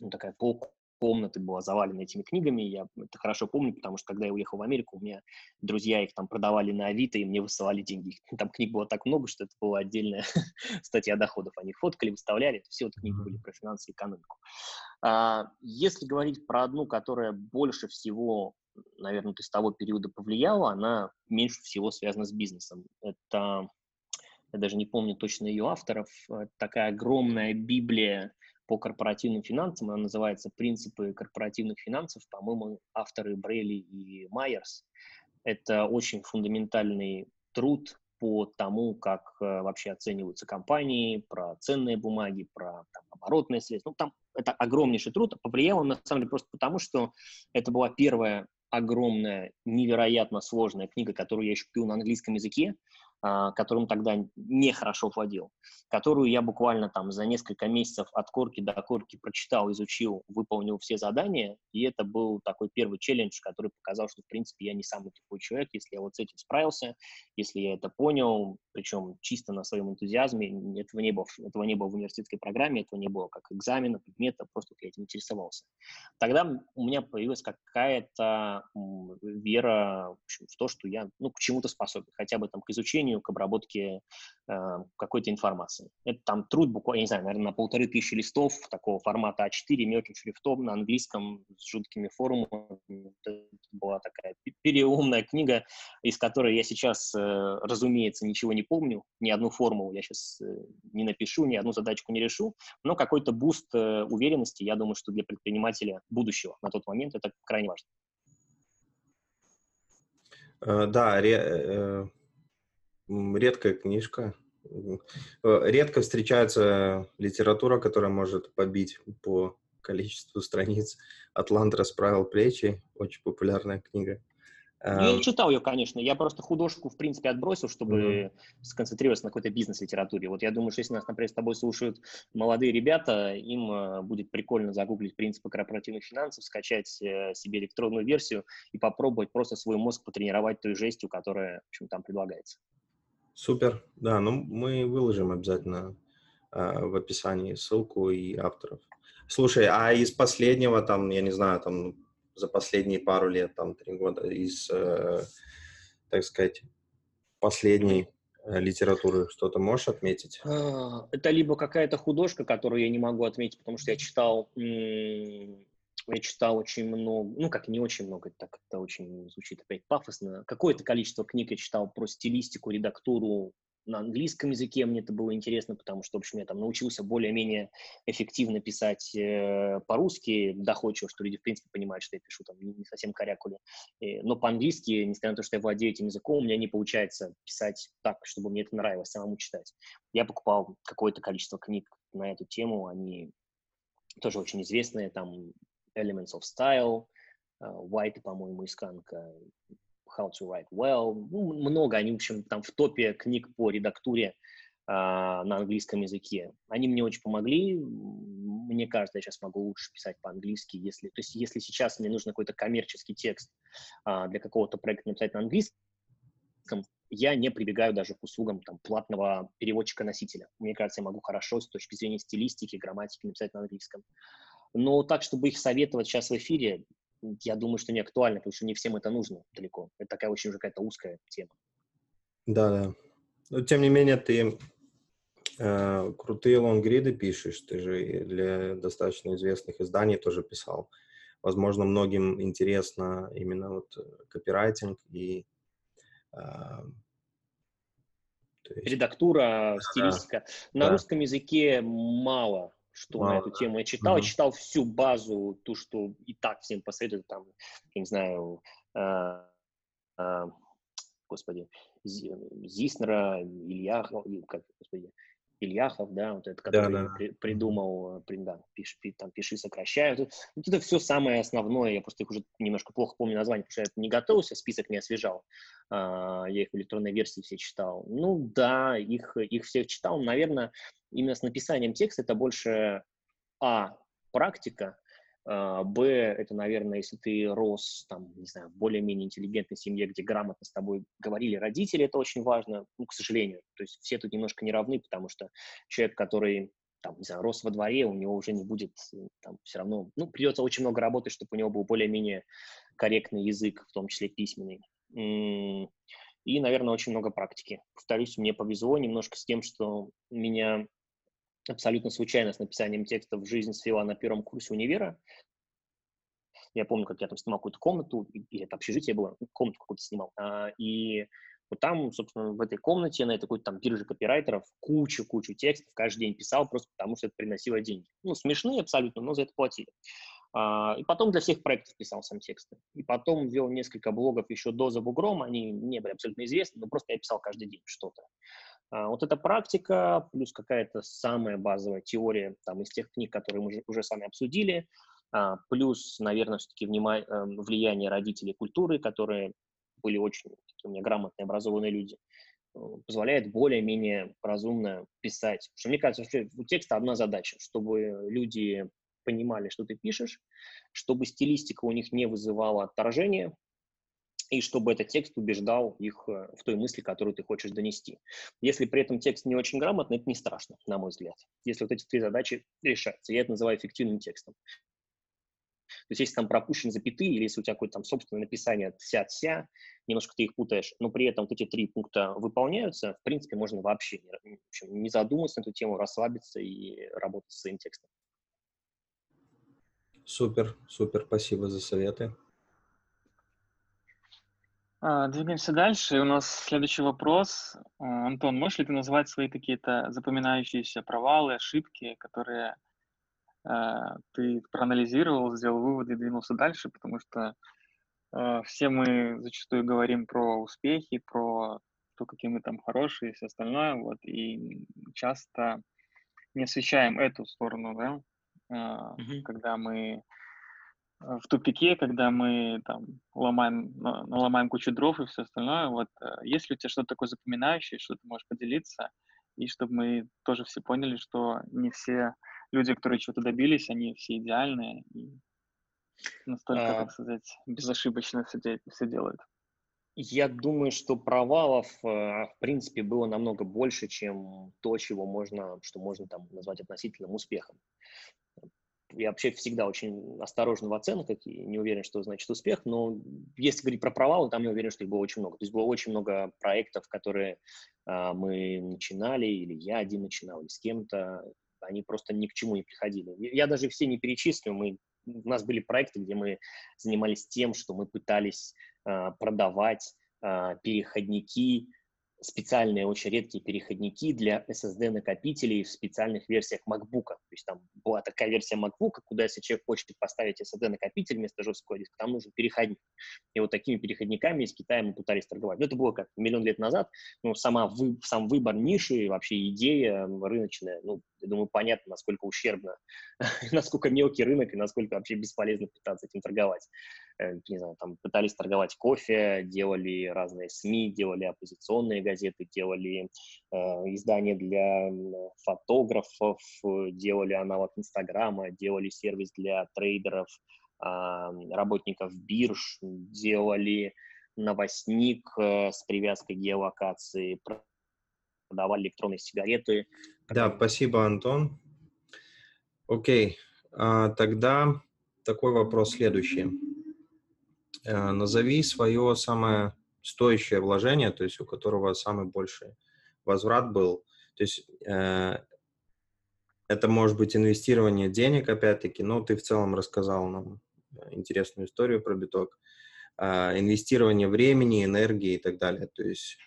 ну, такая полка комнаты была завалена этими книгами. Я это хорошо помню, потому что когда я уехал в Америку, у меня друзья их там продавали на Авито, и мне высылали деньги. Там книг было так много, что это была отдельная статья доходов. Они фоткали, выставляли. Это все вот книги были про финансы и экономику. А, если говорить про одну, которая больше всего, наверное, из того периода повлияла, она меньше всего связана с бизнесом. Это я даже не помню точно ее авторов, такая огромная библия по корпоративным финансам, она называется «Принципы корпоративных финансов», по-моему, авторы Брейли и Майерс. Это очень фундаментальный труд по тому, как э, вообще оцениваются компании, про ценные бумаги, про там, оборотные средства. Ну, там это огромнейший труд. Повлиял он, на самом деле, просто потому, что это была первая огромная, невероятно сложная книга, которую я еще пил на английском языке. А, которым тогда нехорошо владел, которую я буквально там за несколько месяцев от корки до корки прочитал, изучил, выполнил все задания, и это был такой первый челлендж, который показал, что, в принципе, я не самый тупой человек, если я вот с этим справился, если я это понял, причем чисто на своем энтузиазме, этого не было, этого не было в университетской программе, этого не было как экзамена, предмета, просто я этим интересовался. Тогда у меня появилась какая-то вера в то, что я ну, к чему-то способен, хотя бы там к изучению, к обработке э, какой-то информации. Это там труд буквально, я не знаю, наверное, на полторы тысячи листов такого формата А4, мелким шрифтом на английском с жуткими форумами. Это была такая переумная книга, из которой я сейчас, э, разумеется, ничего не помню, ни одну формулу я сейчас э, не напишу, ни одну задачку не решу, но какой-то boost э, уверенности, я думаю, что для предпринимателя будущего на тот момент это крайне важно. Э, да, ре, редкая книжка. Редко встречается литература, которая может побить по количеству страниц. Атлант расправил плечи. Очень популярная книга. Я не читал ее, конечно. Я просто художку, в принципе, отбросил, чтобы mm-hmm. сконцентрироваться на какой-то бизнес-литературе. Вот я думаю, что если нас, например, с тобой слушают молодые ребята, им э, будет прикольно загуглить принципы корпоративных финансов, скачать э, себе электронную версию и попробовать просто свой мозг потренировать той жестью, которая, в общем, там предлагается. Супер. Да, ну мы выложим обязательно э, в описании ссылку и авторов. Слушай, а из последнего, там, я не знаю, там за последние пару лет, там, три года, из, э, так сказать, последней э, литературы что-то можешь отметить? А, это либо какая-то художка, которую я не могу отметить, потому что я читал, я читал очень много, ну, как не очень много, так это очень звучит опять пафосно. Какое-то количество книг я читал про стилистику, редактуру, на английском языке мне это было интересно, потому что, в общем, я там научился более-менее эффективно писать э, по-русски, доходчиво, что люди, в принципе, понимают, что я пишу там не, совсем корякули. Э, но по-английски, несмотря на то, что я владею этим языком, у меня не получается писать так, чтобы мне это нравилось самому читать. Я покупал какое-то количество книг на эту тему, они тоже очень известные, там Elements of Style, э, White, по-моему, исканка, How to Write Well, ну, много, они, в общем, там в топе книг по редактуре а, на английском языке. Они мне очень помогли. Мне кажется, я сейчас могу лучше писать по-английски, если, то есть, если сейчас мне нужен какой-то коммерческий текст а, для какого-то проекта написать на английском, я не прибегаю даже к услугам там, платного переводчика-носителя. Мне кажется, я могу хорошо с точки зрения стилистики, грамматики написать на английском. Но так, чтобы их советовать сейчас в эфире, я думаю, что не актуально, потому что не всем это нужно далеко. Это такая очень уже какая-то узкая тема. Да, да. Но тем не менее, ты э, крутые лонгриды пишешь, ты же для достаточно известных изданий тоже писал. Возможно, многим интересно именно вот копирайтинг и э, есть... редактура, стилистика. Да. На да. русском языке мало что Вау. на эту тему я читал. Mm-hmm. читал всю базу, ту, что и так всем посоветуют, там, я не знаю, э, э, господи, Зиснера, Илья, как, господи, Ильяхов, да, вот это, который да, да. При, придумал, при, да, пиши, там, пиши, сокращают. Вот это все самое основное, я просто их уже немножко плохо помню название, потому что я не готовился, список не освежал, а, я их в электронной версии все читал. Ну да, их, их всех читал, наверное, именно с написанием текста это больше, а, практика, Б, это, наверное, если ты рос, там, не знаю, в более-менее интеллигентной семье, где грамотно с тобой говорили родители, это очень важно, ну, к сожалению. То есть все тут немножко не равны, потому что человек, который, там, не знаю, рос во дворе, у него уже не будет, там, все равно, ну, придется очень много работать, чтобы у него был более-менее корректный язык, в том числе письменный. И, наверное, очень много практики. Повторюсь, мне повезло немножко с тем, что меня абсолютно случайно с написанием текста в жизнь свела на первом курсе универа. Я помню, как я там снимал какую-то комнату, или это общежитие было, ну, комнату какую-то снимал. А, и вот там, собственно, в этой комнате, на этой какой-то там бирже копирайтеров, кучу-кучу текстов каждый день писал, просто потому что это приносило деньги. Ну, смешные абсолютно, но за это платили. А, и потом для всех проектов писал сам тексты. И потом вел несколько блогов еще до «За бугром», они не были абсолютно известны, но просто я писал каждый день что-то. А, вот эта практика плюс какая-то самая базовая теория там, из тех книг, которые мы уже, сами обсудили, а, плюс, наверное, все-таки эм, влияние родителей культуры, которые были очень такие у меня грамотные, образованные люди. позволяет более-менее разумно писать. Что мне кажется, что у текста одна задача, чтобы люди понимали, что ты пишешь, чтобы стилистика у них не вызывала отторжения, и чтобы этот текст убеждал их э, в той мысли, которую ты хочешь донести. Если при этом текст не очень грамотный, это не страшно, на мой взгляд. Если вот эти три задачи решаются. Я это называю эффективным текстом. То есть если там пропущены запятые, или если у тебя какое-то там собственное написание ся-ся, немножко ты их путаешь, но при этом вот эти три пункта выполняются, в принципе, можно вообще не, общем, не задумываться на эту тему, расслабиться и работать с своим текстом. Супер, супер, спасибо за советы. А, двигаемся дальше. У нас следующий вопрос. А, Антон, можешь ли ты назвать свои какие-то запоминающиеся провалы, ошибки, которые а, ты проанализировал, сделал выводы и двинулся дальше? Потому что все мы зачастую говорим про успехи, про то, какие мы там хорошие и все остальное, вот, и часто не освещаем эту сторону, да, mm-hmm. когда мы в тупике, когда мы там ломаем, наломаем кучу дров и все остальное. Вот э, есть ли у тебя что-то такое запоминающее, что ты можешь поделиться, и чтобы мы тоже все поняли, что не все люди, которые чего-то добились, они все идеальные и настолько, а... так сказать, безошибочно все, де- все делают. Я думаю, что провалов, э, в принципе, было намного больше, чем то, чего можно, что можно там назвать относительным успехом я вообще всегда очень осторожен в оценках и не уверен, что значит успех, но если говорить про провалы, там я уверен, что их было очень много. То есть было очень много проектов, которые а, мы начинали, или я один начинал, или с кем-то, они просто ни к чему не приходили. Я даже все не перечислю, мы, у нас были проекты, где мы занимались тем, что мы пытались а, продавать а, переходники, специальные, очень редкие переходники для SSD-накопителей в специальных версиях MacBook. То есть там была такая версия MacBook, куда если человек хочет поставить SSD-накопитель вместо жесткого диска, там нужен переходник. И вот такими переходниками из Китая мы пытались торговать. Но это было как миллион лет назад. Ну, сама вы, сам выбор ниши, вообще идея рыночная, ну, я думаю, понятно, насколько ущербно, насколько мелкий рынок и насколько вообще бесполезно пытаться этим торговать. Э, не знаю, там пытались торговать кофе, делали разные СМИ, делали оппозиционные газеты, делали э, издания для фотографов, делали аналог Инстаграма, делали сервис для трейдеров, э, работников бирж, делали новостник э, с привязкой геолокации, продавали электронные сигареты. Да, спасибо, Антон. Окей, а, тогда такой вопрос следующий. А, назови свое самое стоящее вложение, то есть у которого самый большой возврат был. То есть э, это может быть инвестирование денег, опять-таки, но ты в целом рассказал нам интересную историю про биток. Э, инвестирование времени, энергии и так далее. То есть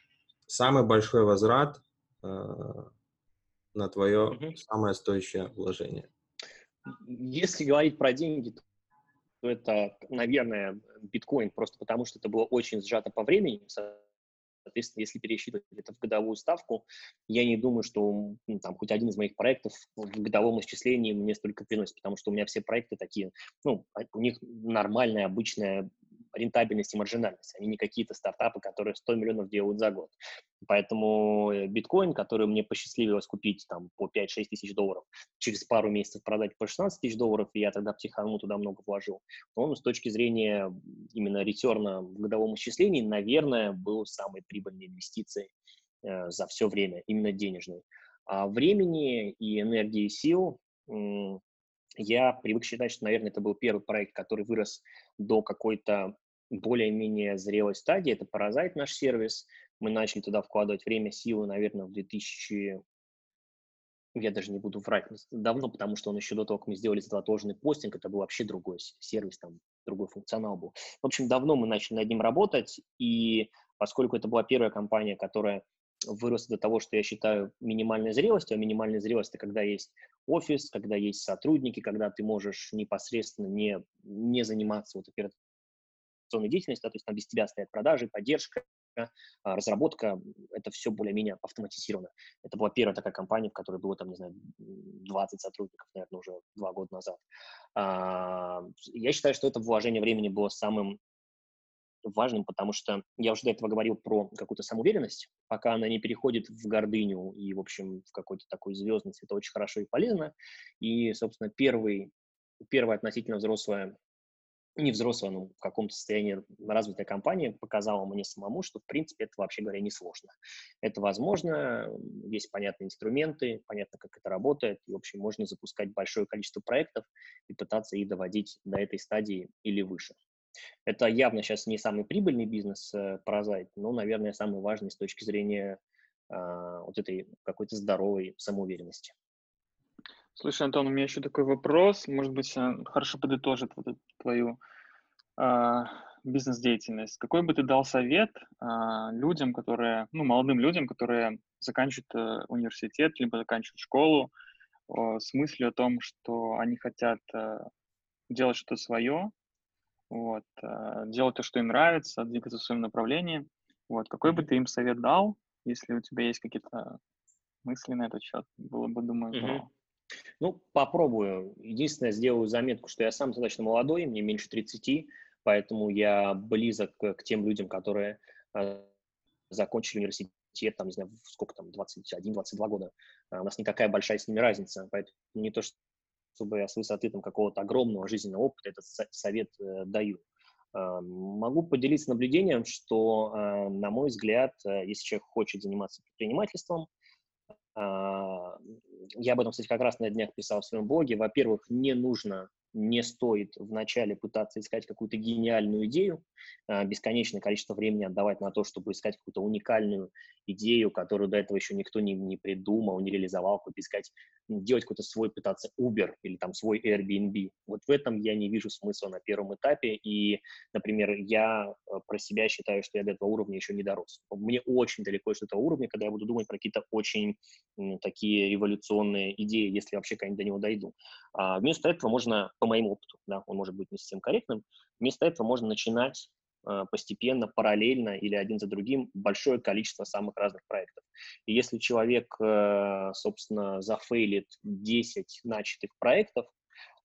самый большой возврат Э, на твое угу. самое стоящее вложение? Если говорить про деньги, то это, наверное, биткоин, просто потому что это было очень сжато по времени. Соответственно, если пересчитывать это в годовую ставку, я не думаю, что ну, там хоть один из моих проектов в годовом исчислении мне столько приносит, потому что у меня все проекты такие, ну, а, у них нормальная, обычная рентабельность и маржинальность. Они не какие-то стартапы, которые 100 миллионов делают за год. Поэтому э, биткоин, который мне посчастливилось купить там по 5-6 тысяч долларов, через пару месяцев продать по 16 тысяч долларов, и я тогда психану туда много вложил, он с точки зрения именно ретерна в годовом исчислении, наверное, был самой прибыльной инвестицией э, за все время, именно денежной. А времени и энергии и сил я привык считать, что, наверное, это был первый проект, который вырос до какой-то более-менее зрелой стадии. Это Parasite наш сервис. Мы начали туда вкладывать время, силы, наверное, в 2000... Я даже не буду врать, давно, потому что он еще до того, как мы сделали этот отложенный постинг, это был вообще другой сервис, там другой функционал был. В общем, давно мы начали над ним работать, и поскольку это была первая компания, которая выросла до того, что я считаю минимальной зрелостью, а минимальная зрелость – это когда есть офис, когда есть сотрудники, когда ты можешь непосредственно не, не заниматься вот операционной деятельностью, то есть там без тебя стоят продажи, поддержка, а, разработка, это все более-менее автоматизировано. Это была первая такая компания, в которой было, там, не знаю, 20 сотрудников, наверное, уже два года назад. А, я считаю, что это вложение времени было самым важным, потому что я уже до этого говорил про какую-то самоуверенность, пока она не переходит в гордыню и, в общем, в какой-то такой звездность, это очень хорошо и полезно. И, собственно, первый, первая относительно взрослая не взрослая, но в каком-то состоянии развитая компания показала мне самому, что, в принципе, это, вообще говоря, несложно. Это возможно, есть понятные инструменты, понятно, как это работает, и, в общем, можно запускать большое количество проектов и пытаться их доводить до этой стадии или выше. Это явно сейчас не самый прибыльный бизнес э, но, наверное, самый важный с точки зрения э, вот этой какой-то здоровой самоуверенности. Слушай, Антон, у меня еще такой вопрос, может быть, э, хорошо подытожит вот твою э, бизнес-деятельность. Какой бы ты дал совет э, людям, которые, ну, молодым людям, которые заканчивают э, университет, либо заканчивают школу, э, с мыслью о том, что они хотят э, делать что-то свое, вот, э, делать то, что им нравится, двигаться в своем направлении. Вот, какой бы ты им совет дал, если у тебя есть какие-то мысли на этот счет? Было бы, думаю, здорово. Mm-hmm. Ну, попробую. Единственное, сделаю заметку, что я сам достаточно молодой, мне меньше 30, поэтому я близок к, тем людям, которые э, закончили университет, там, не знаю, сколько там, 21-22 года. А у нас не такая большая с ними разница, поэтому не то, чтобы я с высоты там какого-то огромного жизненного опыта этот совет э, даю. Э, могу поделиться наблюдением, что, э, на мой взгляд, если человек хочет заниматься предпринимательством, а, я об этом, кстати, как раз на днях писал в своем блоге. Во-первых, не нужно не стоит вначале пытаться искать какую-то гениальную идею, а, бесконечное количество времени отдавать на то, чтобы искать какую-то уникальную идею, которую до этого еще никто не, не придумал, не реализовал, какой искать, делать какой-то свой, пытаться Uber или там свой Airbnb. Вот в этом я не вижу смысла на первом этапе, и, например, я э, про себя считаю, что я до этого уровня еще не дорос. Мне очень далеко до этого уровня, когда я буду думать про какие-то очень такие революционные идеи, если вообще когда-нибудь до него дойду. А вместо этого можно по моему опыту, да, он может быть не совсем корректным, вместо этого можно начинать э, постепенно, параллельно или один за другим большое количество самых разных проектов. И если человек, э, собственно, зафейлит 10 начатых проектов,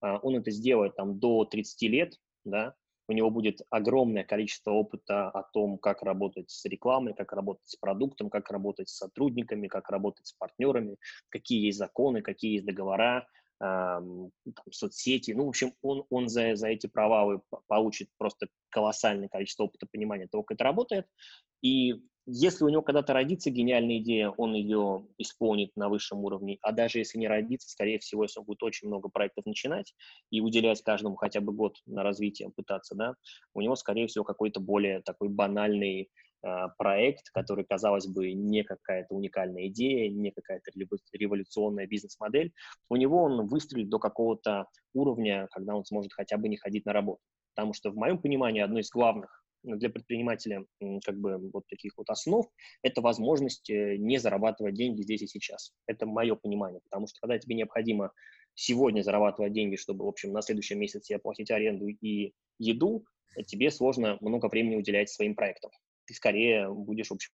э, он это сделает там до 30 лет, да, у него будет огромное количество опыта о том, как работать с рекламой, как работать с продуктом, как работать с сотрудниками, как работать с партнерами, какие есть законы, какие есть договора, там, соцсети. Ну, в общем, он, он за, за эти провалы получит просто колоссальное количество опыта понимания того, как это работает. И если у него когда-то родится гениальная идея, он ее исполнит на высшем уровне. А даже если не родится, скорее всего, если он будет очень много проектов начинать и уделять каждому хотя бы год на развитие, пытаться, да, у него, скорее всего, какой-то более такой банальный проект, который, казалось бы, не какая-то уникальная идея, не какая-то революционная бизнес-модель, у него он выстрелит до какого-то уровня, когда он сможет хотя бы не ходить на работу. Потому что, в моем понимании, одно из главных для предпринимателя как бы вот таких вот основ – это возможность э, не зарабатывать деньги здесь и сейчас. Это мое понимание, потому что когда тебе необходимо сегодня зарабатывать деньги, чтобы, в общем, на следующий месяц себе платить аренду и еду, тебе сложно много времени уделять своим проектам ты скорее будешь, в общем,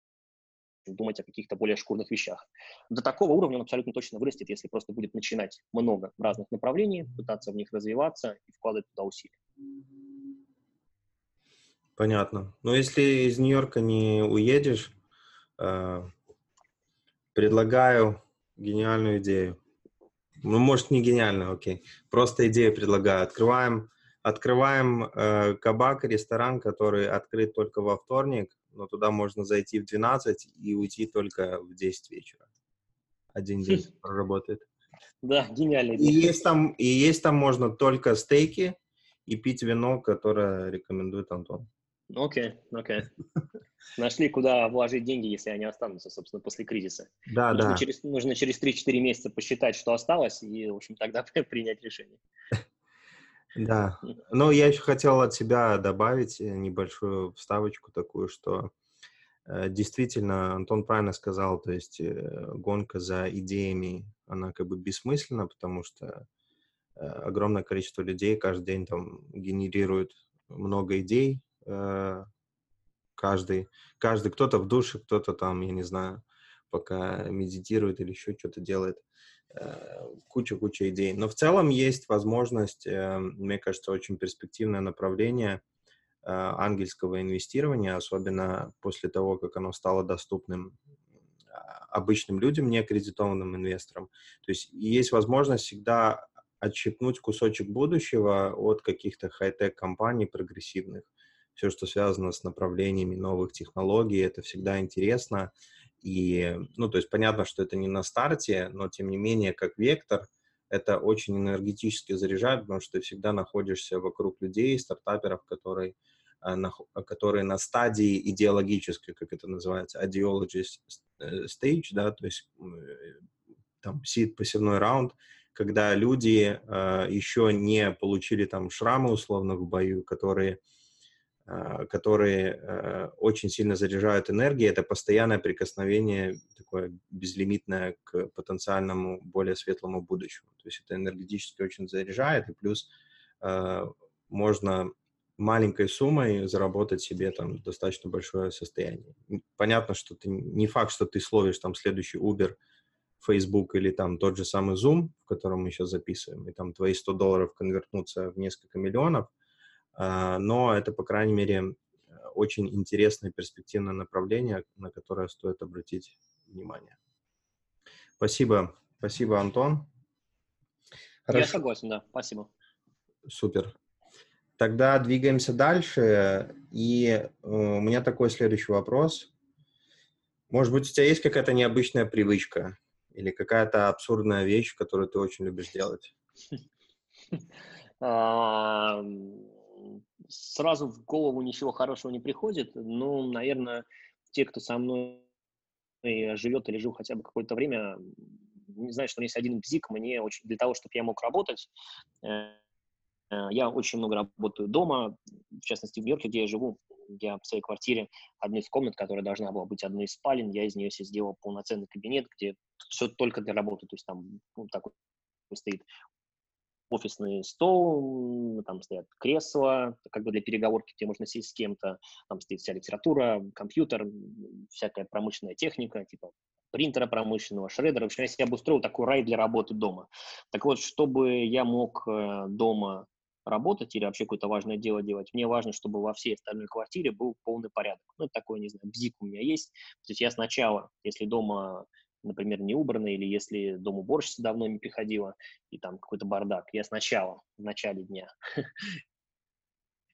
думать о каких-то более шкурных вещах. До такого уровня он абсолютно точно вырастет, если просто будет начинать много разных направлений, пытаться в них развиваться и вкладывать туда усилия. Понятно. Но если из Нью-Йорка не уедешь, э, предлагаю гениальную идею. Ну, может, не гениальную, окей. Просто идею предлагаю. Открываем, открываем э, кабак, ресторан, который открыт только во вторник, но туда можно зайти в 12 и уйти только в 10 вечера. Один день проработает. Да, гениально. И есть там, и есть там можно только стейки и пить вино, которое рекомендует Антон. Окей, okay, окей. Okay. Нашли, куда вложить деньги, если они останутся, собственно, после кризиса. Да, нужно да. Через, нужно через 3-4 месяца посчитать, что осталось, и, в общем, тогда принять решение. Да. Но я еще хотел от себя добавить э, небольшую вставочку такую, что э, действительно Антон правильно сказал, то есть э, гонка за идеями, она как бы бессмысленна, потому что огромное количество людей каждый день там генерирует много идей, каждый, каждый кто-то в душе, кто-то там, я не знаю, пока медитирует или еще что-то делает куча-куча идей. Но в целом есть возможность, э, мне кажется, очень перспективное направление ангельского инвестирования, особенно после того, как оно стало доступным а, обычным людям, не аккредитованным инвесторам. То есть есть возможность всегда отщипнуть кусочек будущего от каких-то хай-тек компаний прогрессивных. Все, что связано с направлениями новых технологий, это всегда интересно. И, ну, то есть понятно, что это не на старте, но тем не менее, как вектор, это очень энергетически заряжает, потому что ты всегда находишься вокруг людей, стартаперов, которые, э, на, которые на стадии идеологической, как это называется, ideology э, stage, да, то есть э, там сид посевной раунд, когда люди э, еще не получили там шрамы условно в бою, которые которые э, очень сильно заряжают энергией, это постоянное прикосновение такое безлимитное к потенциальному более светлому будущему. То есть это энергетически очень заряжает, и плюс э, можно маленькой суммой заработать себе там достаточно большое состояние. Понятно, что ты не факт, что ты словишь там следующий Uber, Facebook или там тот же самый Zoom, в котором мы сейчас записываем, и там твои 100 долларов конвертнутся в несколько миллионов – а, но это, по крайней мере, очень интересное перспективное направление, на которое стоит обратить внимание. Спасибо. Спасибо, Антон. Хорошо. Я согласен, да. Спасибо. Супер. Тогда двигаемся дальше. И э, у меня такой следующий вопрос. Может быть, у тебя есть какая-то необычная привычка или какая-то абсурдная вещь, которую ты очень любишь делать? сразу в голову ничего хорошего не приходит, но, наверное, те, кто со мной живет или жил хотя бы какое-то время, не знаю, что у меня есть один бзик, мне очень, для того, чтобы я мог работать, э, э, я очень много работаю дома, в частности, в Нью-Йорке, где я живу, я в своей квартире, одной из комнат, которая должна была быть одной из спален, я из нее себе сделал полноценный кабинет, где все только для работы, то есть там ну, такой стоит офисный стол, там стоят кресла, как бы для переговорки, где можно сесть с кем-то, там стоит вся литература, компьютер, всякая промышленная техника, типа принтера промышленного, шредера. В общем, я себе обустроил такой рай для работы дома. Так вот, чтобы я мог э, дома работать или вообще какое-то важное дело делать, мне важно, чтобы во всей остальной квартире был полный порядок. Ну, это такой, не знаю, бзик у меня есть. То есть я сначала, если дома например, не убрано, или если дом уборщица давно не приходила, и там какой-то бардак, я сначала, в начале дня,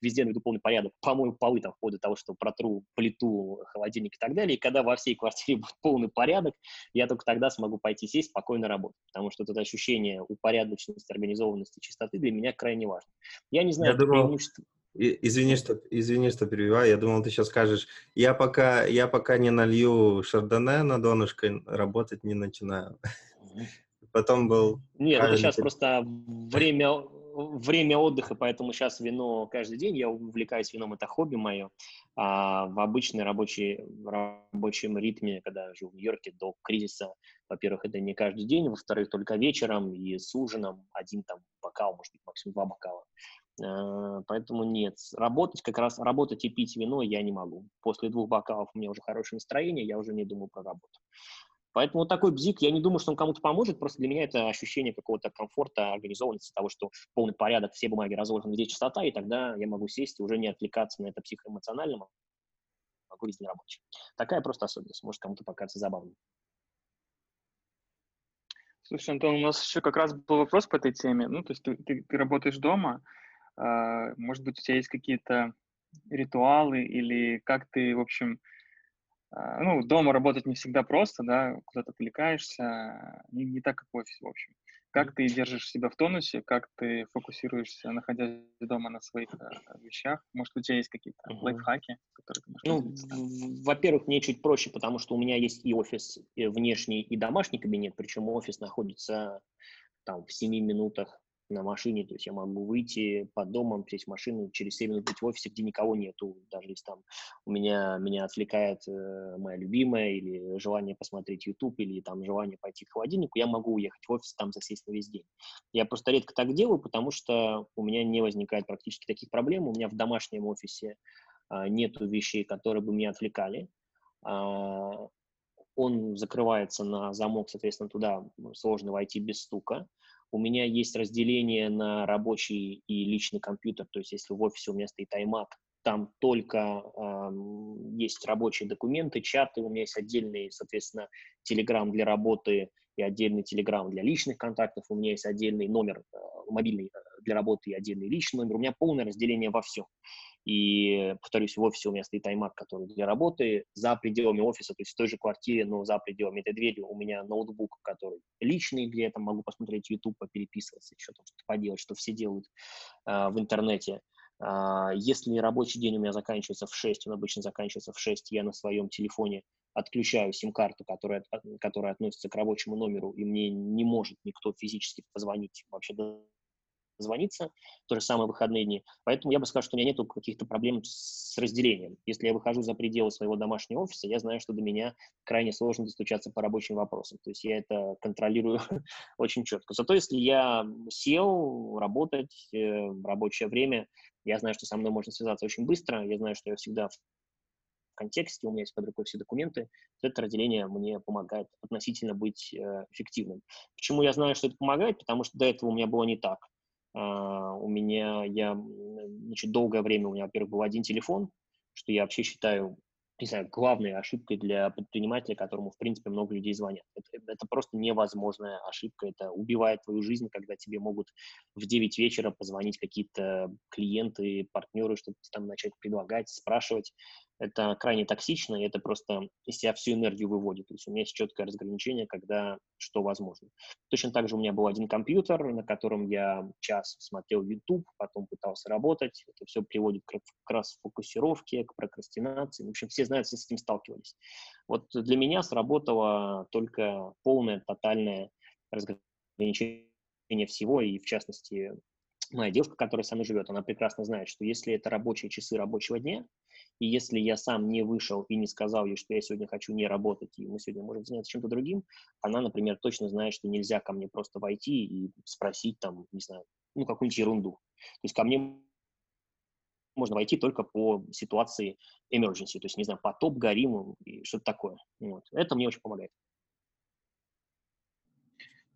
везде наведу полный порядок, помою полы там вплоть до того, что протру плиту, холодильник и так далее, и когда во всей квартире будет полный порядок, я только тогда смогу пойти сесть спокойно работать, потому что это ощущение упорядоченности, организованности, чистоты для меня крайне важно. Я не знаю, я думал, преимущество... Извини, что, извини, что перебиваю. Я думал, ты сейчас скажешь, я пока, я пока не налью шардоне на донышко, работать не начинаю. Потом был... Нет, это сейчас просто время, время отдыха, поэтому сейчас вино каждый день. Я увлекаюсь вином, это хобби мое. А в обычной рабочей, рабочем ритме, когда живу в Нью-Йорке до кризиса, во-первых, это не каждый день, во-вторых, только вечером и с ужином один там бокал, может быть, максимум два бокала. Э, поэтому нет. Работать как раз, работать и пить вино я не могу. После двух бокалов у меня уже хорошее настроение, я уже не думаю про работу. Поэтому вот такой бзик, я не думаю, что он кому-то поможет, просто для меня это ощущение какого-то комфорта, организованности, того, что полный порядок, все бумаги разложены, где чистота, и тогда я могу сесть и уже не отвлекаться на это психоэмоционально, могу вести рабочий. Такая просто особенность, может кому-то покажется забавным. Слушай, Антон, у нас еще как раз был вопрос по этой теме. Ну, то есть ты, ты, ты работаешь дома, может быть, у тебя есть какие-то ритуалы или как ты, в общем, а, ну, дома работать не всегда просто, да, куда-то отвлекаешься, не, не так, как в офисе, в общем. Как ты держишь себя в тонусе, как ты фокусируешься, находясь дома на своих э, вещах? Может, у тебя есть какие-то uh-huh. лайфхаки, которые ты можешь Ну, во-первых, мне чуть проще, потому что у меня есть и офис и внешний, и домашний кабинет, причем офис находится там в 7 минутах на машине, то есть я могу выйти под домом, сесть в машину, через 7 минут быть в офисе, где никого нету, даже если там у меня, меня отвлекает э, моя любимая, или желание посмотреть YouTube, или там желание пойти к холодильнику, я могу уехать в офис, там засесть на весь день. Я просто редко так делаю, потому что у меня не возникает практически таких проблем, у меня в домашнем офисе э, нету вещей, которые бы меня отвлекали, э, он закрывается на замок, соответственно, туда сложно войти без стука. У меня есть разделение на рабочий и личный компьютер, то есть если в офисе у меня стоит iMac, там только э, есть рабочие документы, чаты, у меня есть отдельный, соответственно, Telegram для работы и отдельный Telegram для личных контактов, у меня есть отдельный номер э, мобильный для работы и отдельный личный номер, у меня полное разделение во всем. И, повторюсь, в офисе у меня стоит iMac, который для работы, за пределами офиса, то есть в той же квартире, но за пределами этой двери у меня ноутбук, который личный, где я там могу посмотреть YouTube, попереписываться, что-то что поделать, что все делают э, в интернете. Э, если рабочий день у меня заканчивается в 6, он обычно заканчивается в 6, я на своем телефоне отключаю сим-карту, которая, которая относится к рабочему номеру, и мне не может никто физически позвонить вообще звониться, то же самое выходные дни. Поэтому я бы сказал, что у меня нет каких-то проблем с разделением. Если я выхожу за пределы своего домашнего офиса, я знаю, что до меня крайне сложно достучаться по рабочим вопросам. То есть я это контролирую очень четко. Зато если я сел работать э, рабочее время, я знаю, что со мной можно связаться очень быстро, я знаю, что я всегда в контексте, у меня есть под рукой все документы, это разделение мне помогает относительно быть э, эффективным. Почему я знаю, что это помогает? Потому что до этого у меня было не так. А, у меня, я, значит, долгое время у меня, во-первых, был один телефон, что я вообще считаю, не знаю, главной ошибкой для предпринимателя, которому, в принципе, много людей звонят. Это, это просто невозможная ошибка, это убивает твою жизнь, когда тебе могут в 9 вечера позвонить какие-то клиенты, партнеры, чтобы там начать предлагать, спрашивать это крайне токсично, и это просто из себя всю энергию выводит. То есть у меня есть четкое разграничение, когда что возможно. Точно так же у меня был один компьютер, на котором я час смотрел YouTube, потом пытался работать. Это все приводит к, расфокусировке, к прокрастинации. В общем, все знают, все с этим сталкивались. Вот для меня сработало только полное, тотальное разграничение всего, и в частности моя девушка, которая со мной живет, она прекрасно знает, что если это рабочие часы рабочего дня, и если я сам не вышел и не сказал ей, что я сегодня хочу не работать, и мы сегодня можем заняться чем-то другим, она, например, точно знает, что нельзя ко мне просто войти и спросить там, не знаю, ну, какую-нибудь ерунду. То есть ко мне можно войти только по ситуации emergency, то есть, не знаю, потоп, горим и что-то такое. Вот. Это мне очень помогает.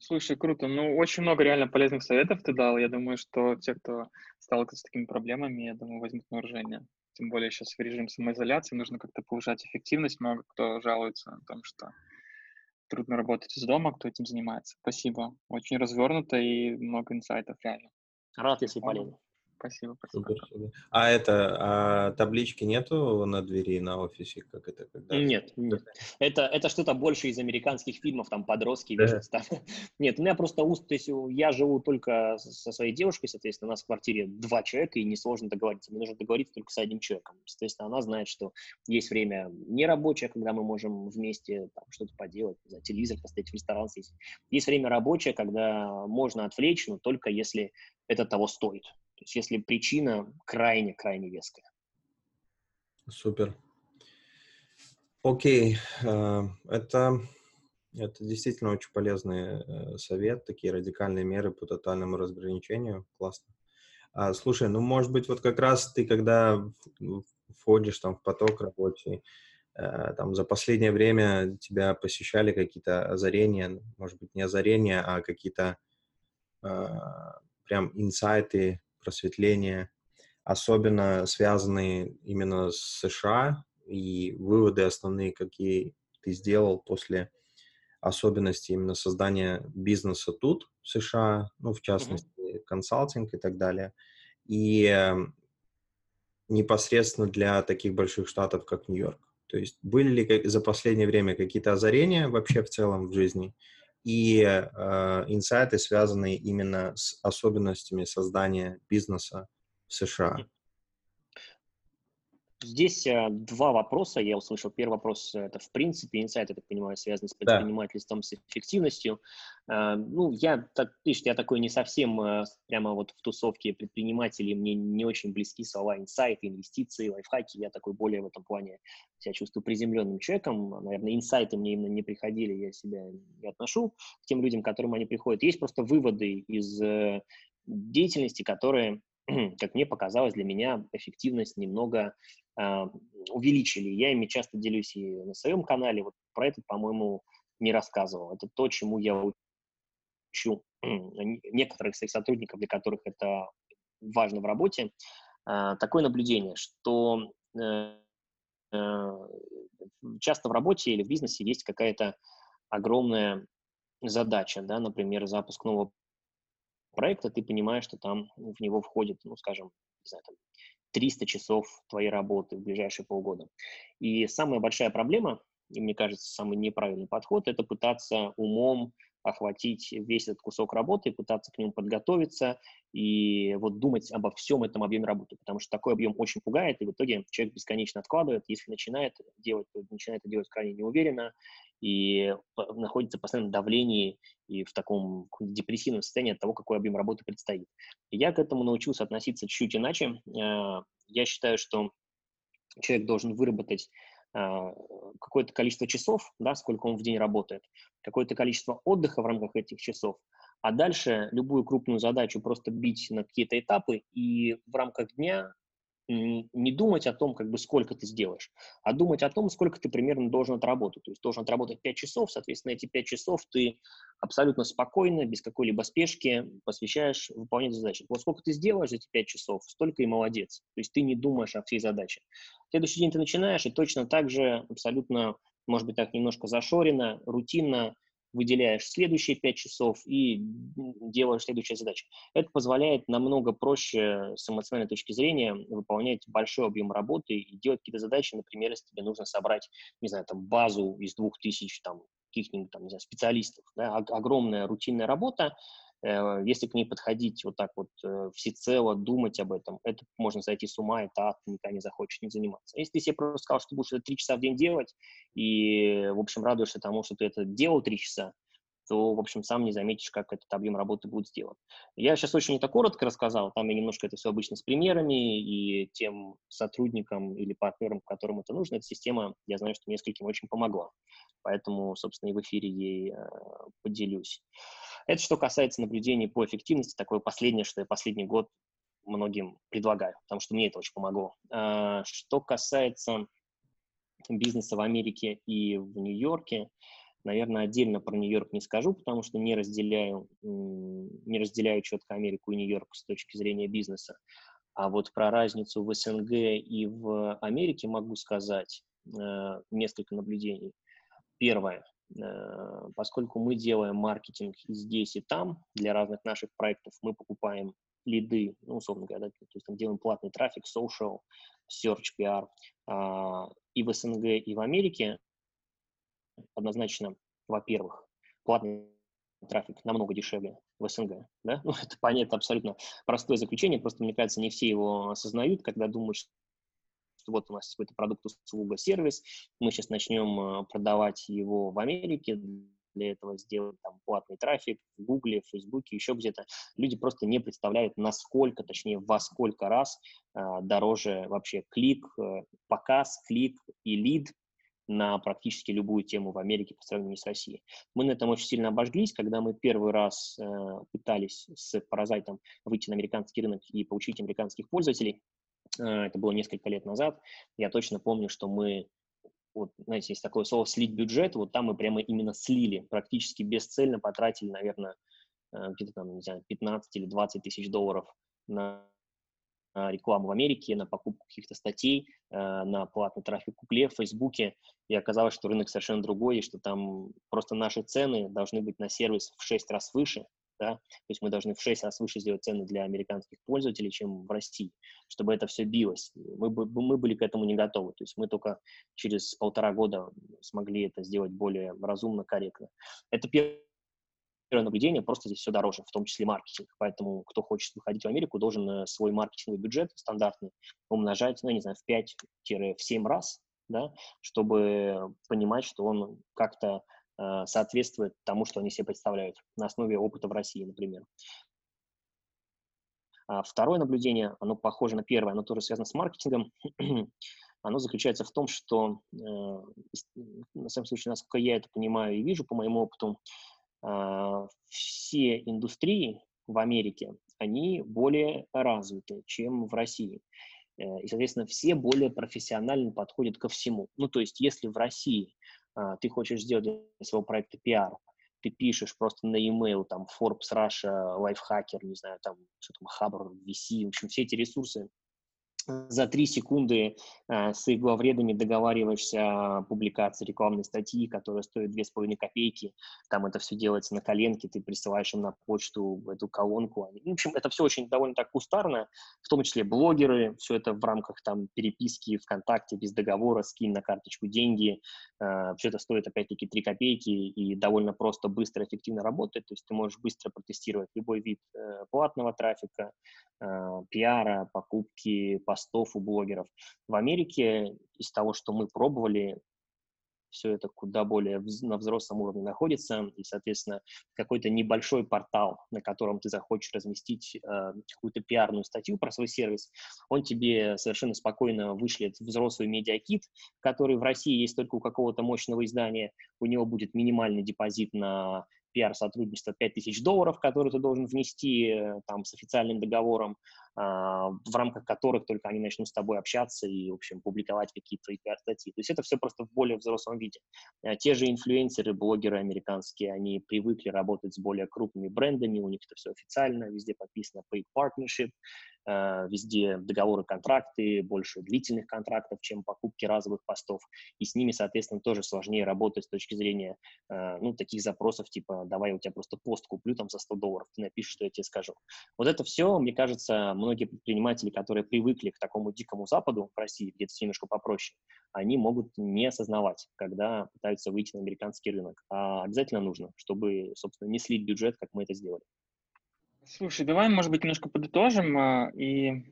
Слушай, круто. Ну, очень много реально полезных советов ты дал. Я думаю, что те, кто сталкивается с такими проблемами, я думаю, возьмут на вооружение тем более сейчас в режим самоизоляции, нужно как-то повышать эффективность. Много кто жалуется на том, что трудно работать из дома, кто этим занимается. Спасибо. Очень развернуто и много инсайтов реально. Рад, если полезно. Спасибо, спасибо. Супер. А это а таблички нету на двери на офисе, как это? Когда... Нет, нет. Это, это что-то больше из американских фильмов, там подростки да. вешаются. Там. Нет, у меня просто уст, то есть я живу только со своей девушкой, соответственно, у нас в квартире два человека, и несложно договориться. Мне нужно договориться только с одним человеком. Соответственно, она знает, что есть время нерабочее, когда мы можем вместе там, что-то поделать, не знаю, телевизор поставить, в ресторан съесть. Есть время рабочее, когда можно отвлечь, но только если это того стоит. То есть если причина крайне-крайне веская. Супер. Окей, э, это, это действительно очень полезный э, совет, такие радикальные меры по тотальному разграничению. Классно. А, слушай, ну, может быть, вот как раз ты, когда входишь там в поток рабочий, э, там за последнее время тебя посещали какие-то озарения, может быть, не озарения, а какие-то прям инсайты просветления, особенно связанные именно с США и выводы основные, какие ты сделал после особенностей именно создания бизнеса тут, в США, ну, в частности, mm-hmm. консалтинг и так далее. И э, непосредственно для таких больших штатов, как Нью-Йорк. То есть были ли за последнее время какие-то озарения вообще в целом в жизни? И э, инсайты, связанные именно с особенностями создания бизнеса в США. Здесь э, два вопроса я услышал. Первый вопрос – это, в принципе, инсайт, я так понимаю, связанный с предпринимательством, да. с эффективностью. Э, ну, я, так, видишь, я такой не совсем э, прямо вот в тусовке предпринимателей, мне не очень близки слова инсайты, инвестиции, лайфхаки. Я такой более в этом плане себя чувствую приземленным человеком. Наверное, инсайты мне именно не приходили, я себя не отношу к тем людям, к которым они приходят. Есть просто выводы из э, деятельности, которые как мне показалось, для меня эффективность немного э, увеличили. Я ими часто делюсь и на своем канале. Вот про это, по-моему, не рассказывал. Это то, чему я учу некоторых своих сотрудников, для которых это важно в работе. а, такое наблюдение, что э, э, часто в работе или в бизнесе есть какая-то огромная задача, да, например, запуск нового проекта, ты понимаешь, что там в него входит, ну, скажем, не знаю, там 300 часов твоей работы в ближайшие полгода. И самая большая проблема, и мне кажется, самый неправильный подход, это пытаться умом охватить весь этот кусок работы, пытаться к нему подготовиться и вот думать обо всем этом объеме работы, потому что такой объем очень пугает, и в итоге человек бесконечно откладывает, если начинает делать, то начинает это делать крайне неуверенно, и находится в постоянном давлении и в таком депрессивном состоянии от того, какой объем работы предстоит. я к этому научился относиться чуть иначе. Э, я считаю, что человек должен выработать какое-то количество часов, да, сколько он в день работает, какое-то количество отдыха в рамках этих часов, а дальше любую крупную задачу просто бить на какие-то этапы и в рамках дня не думать о том, как бы сколько ты сделаешь, а думать о том, сколько ты примерно должен отработать. То есть должен отработать 5 часов, соответственно, эти 5 часов ты абсолютно спокойно, без какой-либо спешки посвящаешь выполнению задачи. Вот сколько ты сделаешь за эти 5 часов, столько и молодец. То есть ты не думаешь о всей задаче. В следующий день ты начинаешь, и точно так же абсолютно, может быть, так немножко зашорено, рутинно выделяешь следующие 5 часов и делаешь следующие задачи. Это позволяет намного проще с эмоциональной точки зрения выполнять большой объем работы и делать какие-то задачи, например, если тебе нужно собрать, не знаю, там, базу из двух тысяч там, каких-нибудь там, не знаю, специалистов. Да? Огромная рутинная работа, если к ней подходить вот так вот э, всецело, думать об этом, это можно зайти с ума, это ад, никогда не захочешь не заниматься. Если ты себе просто сказал, что будешь это три часа в день делать, и, в общем, радуешься тому, что ты это делал три часа, то, в общем, сам не заметишь, как этот объем работы будет сделан. Я сейчас очень это коротко рассказал, там я немножко это все обычно с примерами, и тем сотрудникам или партнерам, которым это нужно, эта система, я знаю, что нескольким очень помогла. Поэтому, собственно, и в эфире ей э, поделюсь. Это что касается наблюдений по эффективности, такое последнее, что я последний год многим предлагаю, потому что мне это очень помогло. А, что касается бизнеса в Америке и в Нью-Йорке, наверное, отдельно про Нью-Йорк не скажу, потому что не разделяю, не разделяю четко Америку и Нью-Йорк с точки зрения бизнеса. А вот про разницу в СНГ и в Америке могу сказать э, несколько наблюдений. Первое. Э, поскольку мы делаем маркетинг и здесь, и там для разных наших проектов, мы покупаем лиды, ну, условно говоря, да, то есть там делаем платный трафик, social, search, PR, а, и в СНГ, и в Америке, однозначно, во-первых, платный трафик намного дешевле в СНГ, да, ну, это понятно, абсолютно простое заключение, просто, мне кажется, не все его осознают, когда думают, что вот у нас какой-то продукт, услуга, сервис, мы сейчас начнем э, продавать его в Америке, для этого сделать там платный трафик в Гугле, в Фейсбуке, еще где-то. Люди просто не представляют, насколько, точнее, во сколько раз э, дороже вообще клик, э, показ, клик и лид на практически любую тему в Америке по сравнению с Россией. Мы на этом очень сильно обожглись, когда мы первый раз э, пытались с паразайтом выйти на американский рынок и получить американских пользователей. Э, это было несколько лет назад. Я точно помню, что мы, вот, знаете, есть такое слово «слить бюджет», вот там мы прямо именно слили, практически бесцельно потратили, наверное, э, где-то там, не знаю, 15 или 20 тысяч долларов на рекламу в Америке, на покупку каких-то статей, э, на платный трафик в Гугле, в Фейсбуке, и оказалось, что рынок совершенно другой, и что там просто наши цены должны быть на сервис в 6 раз выше, да, то есть мы должны в 6 раз выше сделать цены для американских пользователей, чем в России, чтобы это все билось. Мы, мы были к этому не готовы, то есть мы только через полтора года смогли это сделать более разумно, корректно. Это первое наблюдение, просто здесь все дороже, в том числе маркетинг. Поэтому кто хочет выходить в Америку, должен э, свой маркетинговый бюджет стандартный умножать, ну, не знаю, в 5-7 раз, да, чтобы понимать, что он как-то соответствует тому, что они себе представляют на основе опыта в России, например. А второе наблюдение, оно похоже на первое, оно тоже связано с маркетингом. оно заключается в том, что, э, на самом случае, насколько я это понимаю и вижу по моему опыту, э, все индустрии в Америке, они более развиты, чем в России. И, соответственно, все более профессионально подходят ко всему. Ну, то есть, если в России а, ты хочешь сделать для своего проекта пиар, ты пишешь просто на e-mail, там, Forbes, Russia, Lifehacker, не знаю, там, что там, Хабр, VC, в общем, все эти ресурсы за три секунды э, с их главредами договариваешься о публикации рекламной статьи, которая стоит две с половиной копейки. Там это все делается на коленке, ты присылаешь им на почту эту колонку. В общем, это все очень довольно так кустарно, в том числе блогеры, все это в рамках там переписки ВКонтакте без договора, скинь на карточку деньги. Э, все это стоит опять-таки три копейки и довольно просто, быстро, эффективно работает. То есть ты можешь быстро протестировать любой вид э, платного трафика, э, пиара, покупки, постов у блогеров. В Америке из того, что мы пробовали, все это куда более на взрослом уровне находится, и, соответственно, какой-то небольшой портал, на котором ты захочешь разместить э, какую-то пиарную статью про свой сервис, он тебе совершенно спокойно вышлет взрослый медиакит, который в России есть только у какого-то мощного издания, у него будет минимальный депозит на пиар-сотрудничество 5000 долларов, которые ты должен внести э, там с официальным договором, в рамках которых только они начнут с тобой общаться и, в общем, публиковать какие-то пиар-статьи. То есть это все просто в более взрослом виде. А, те же инфлюенсеры, блогеры американские, они привыкли работать с более крупными брендами, у них это все официально, везде подписано paid partnership, а, везде договоры, контракты, больше длительных контрактов, чем покупки разовых постов, и с ними, соответственно, тоже сложнее работать с точки зрения, ну, таких запросов, типа, давай я у тебя просто пост куплю там за 100 долларов, ты напишешь, что я тебе скажу. Вот это все, мне кажется, многие предприниматели, которые привыкли к такому дикому Западу в России, где это все немножко попроще, они могут не осознавать, когда пытаются выйти на американский рынок. А обязательно нужно, чтобы, собственно, не слить бюджет, как мы это сделали. Слушай, давай, может быть, немножко подытожим а, и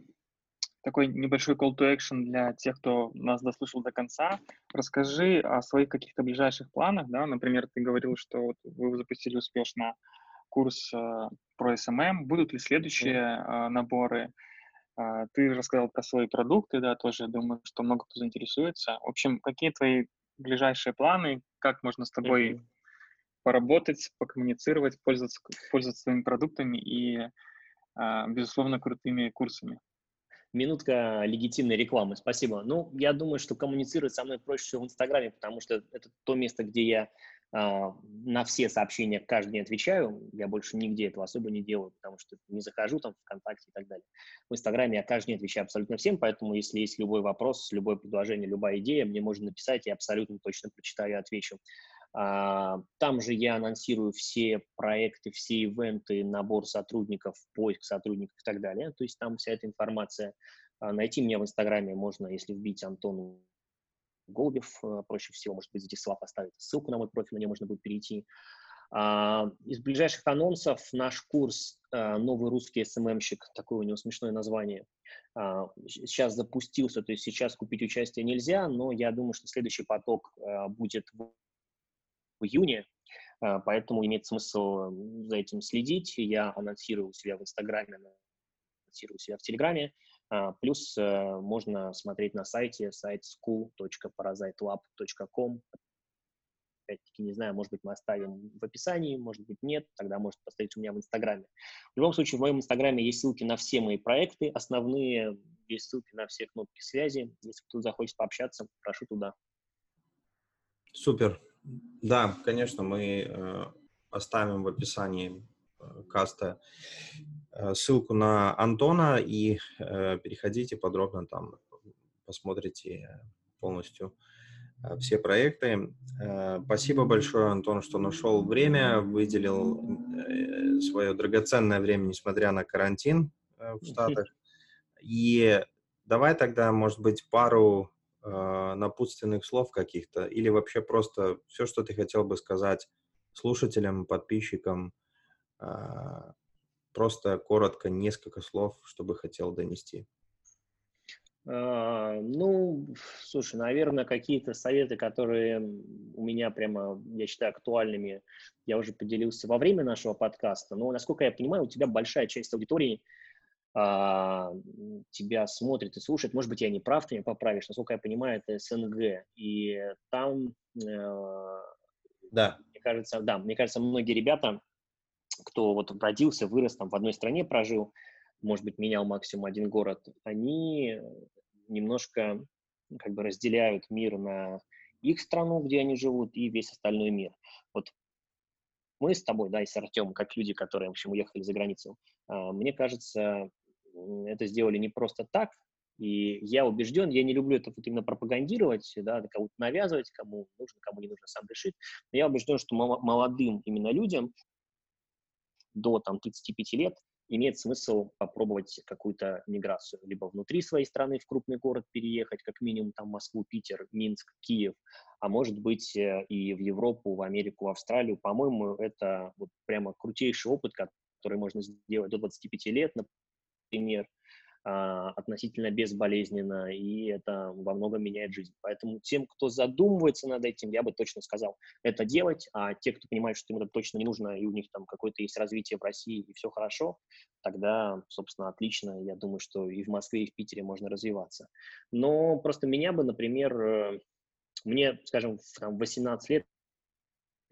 такой небольшой call to action для тех, кто нас дослушал до конца. Расскажи о своих каких-то ближайших планах, да, например, ты говорил, что вот вы запустили успешно курс э, про SMM, будут ли следующие э, наборы. Э, ты рассказал про свои продукты, да, тоже думаю, что много кто заинтересуется. В общем, какие твои ближайшие планы, как можно с тобой mm-hmm. поработать, покоммуницировать, пользоваться, пользоваться своими продуктами и, безусловно, крутыми курсами? Минутка легитимной рекламы, спасибо. Ну, я думаю, что коммуницировать со мной проще всего в Инстаграме, потому что это то место, где я на все сообщения каждый день отвечаю. Я больше нигде этого особо не делаю, потому что не захожу там в ВКонтакте и так далее. В Инстаграме я каждый день отвечаю абсолютно всем, поэтому если есть любой вопрос, любое предложение, любая идея, мне можно написать, я абсолютно точно прочитаю и отвечу. А, там же я анонсирую все проекты, все ивенты, набор сотрудников, поиск сотрудников и так далее. То есть там вся эта информация. А, найти меня в Инстаграме можно, если вбить Антону Голубев, э, проще всего, может быть, здесь слабо поставить ссылку на мой профиль, на нее можно будет перейти. А, из ближайших анонсов наш курс э, «Новый русский СММщик», такое у него смешное название, а, сейчас запустился, то есть сейчас купить участие нельзя, но я думаю, что следующий поток будет в июне, поэтому имеет смысл за этим следить. Я анонсирую у себя в Инстаграме, анонсирую у себя в Телеграме. А, плюс э, можно смотреть на сайте, сайт school.parasitelab.com. Опять-таки, не знаю, может быть, мы оставим в описании, может быть, нет, тогда может поставить у меня в Инстаграме. В любом случае, в моем Инстаграме есть ссылки на все мои проекты основные, есть ссылки на все кнопки связи. Если кто-то захочет пообщаться, прошу туда. Супер. Да, конечно, мы э, оставим в описании э, каста ссылку на Антона и э, переходите подробно там, посмотрите полностью э, все проекты. Спасибо большое, Антон, что нашел время, выделил свое драгоценное время, несмотря на карантин в Штатах. И давай тогда, может быть, пару напутственных слов каких-то или вообще просто все, что ты хотел бы сказать слушателям, подписчикам, Просто коротко, несколько слов, чтобы хотел донести. А, ну, слушай, наверное, какие-то советы, которые у меня прямо, я считаю, актуальными, я уже поделился во время нашего подкаста. Но, насколько я понимаю, у тебя большая часть аудитории а, тебя смотрит и слушает. Может быть, я не прав, ты меня поправишь. Насколько я понимаю, это СНГ. И там, э, да. мне кажется, да, мне кажется, многие ребята кто вот родился, вырос там в одной стране, прожил, может быть, менял максимум один город, они немножко как бы разделяют мир на их страну, где они живут, и весь остальной мир. Вот мы с тобой, да, и с Артемом, как люди, которые, в общем, уехали за границу, а, мне кажется, это сделали не просто так, И я убежден, я не люблю это вот именно пропагандировать, да, кому-то навязывать, кому нужно, кому не нужно, сам решит. Но я убежден, что молодым именно людям до там, 35 лет имеет смысл попробовать какую-то миграцию. Либо внутри своей страны в крупный город переехать, как минимум там Москву, Питер, Минск, Киев, а может быть э, и в Европу, в Америку, в Австралию. По-моему, это вот прямо крутейший опыт, который можно сделать до 25 лет, например, относительно безболезненно, и это во многом меняет жизнь. Поэтому тем, кто задумывается над этим, я бы точно сказал, это делать, а те, кто понимает, что им это точно не нужно, и у них там какое-то есть развитие в России, и все хорошо, тогда, собственно, отлично. Я думаю, что и в Москве, и в Питере можно развиваться. Но просто меня бы, например, э, мне, скажем, в там, 18 лет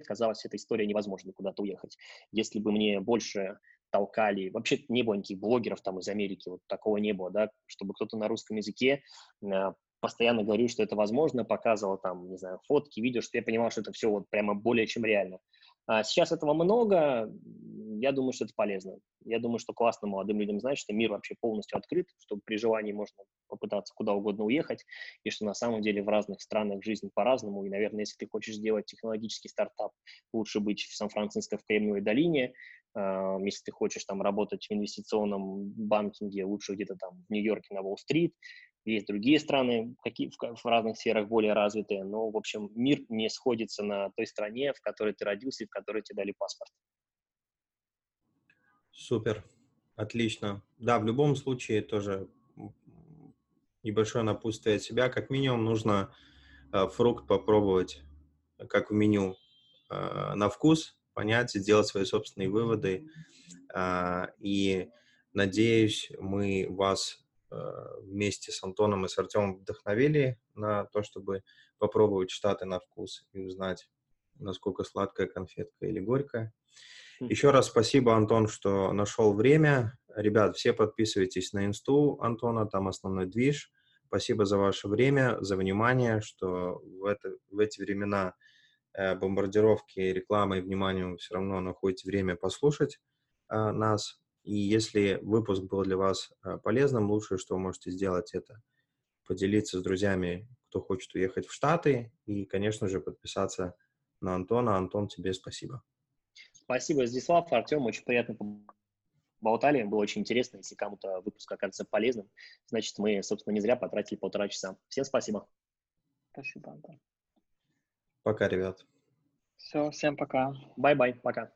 казалось, эта история невозможно куда-то уехать. Если бы мне больше толкали. Вообще не было никаких блогеров там из Америки, вот такого не было, да, чтобы кто-то на русском языке э, постоянно говорил, что это возможно, показывал там, не знаю, фотки, видео, что я понимал, что это все вот прямо более чем реально. А сейчас этого много, я думаю, что это полезно. Я думаю, что классно молодым людям знать, что мир вообще полностью открыт, что при желании можно попытаться куда угодно уехать, и что на самом деле в разных странах жизнь по-разному, и, наверное, если ты хочешь сделать технологический стартап, лучше быть в Сан-Франциско в Кремниевой долине, а, если ты хочешь там работать в инвестиционном банкинге, лучше где-то там в Нью-Йорке на Уолл-стрит. Есть другие страны, какие, в, в разных сферах более развитые, но, в общем, мир не сходится на той стране, в которой ты родился и в которой тебе дали паспорт. Супер, отлично. Да, в любом случае тоже небольшое напутствие от себя. Как минимум нужно э, фрукт попробовать, как в меню, э, на вкус, понять, сделать свои собственные выводы. А, и надеюсь, мы вас вместе с Антоном и с Артемом вдохновили на то, чтобы попробовать Штаты на вкус и узнать, насколько сладкая конфетка или горькая. Еще раз спасибо, Антон, что нашел время. Ребят, все подписывайтесь на инсту Антона, там основной движ. Спасибо за ваше время, за внимание, что в, это, в эти времена Э, бомбардировки рекламы и внимания вы все равно находите время послушать э, нас. И если выпуск был для вас э, полезным, лучшее, что вы можете сделать, это поделиться с друзьями, кто хочет уехать в Штаты, и, конечно же, подписаться на Антона. Антон, тебе спасибо. Спасибо, Здислав, Артем, очень приятно болтали, было очень интересно. Если кому-то выпуск окажется полезным, значит, мы, собственно, не зря потратили полтора часа. Всем спасибо. Спасибо, Антон. Пока, ребят. Все, всем пока. Bye-bye, пока.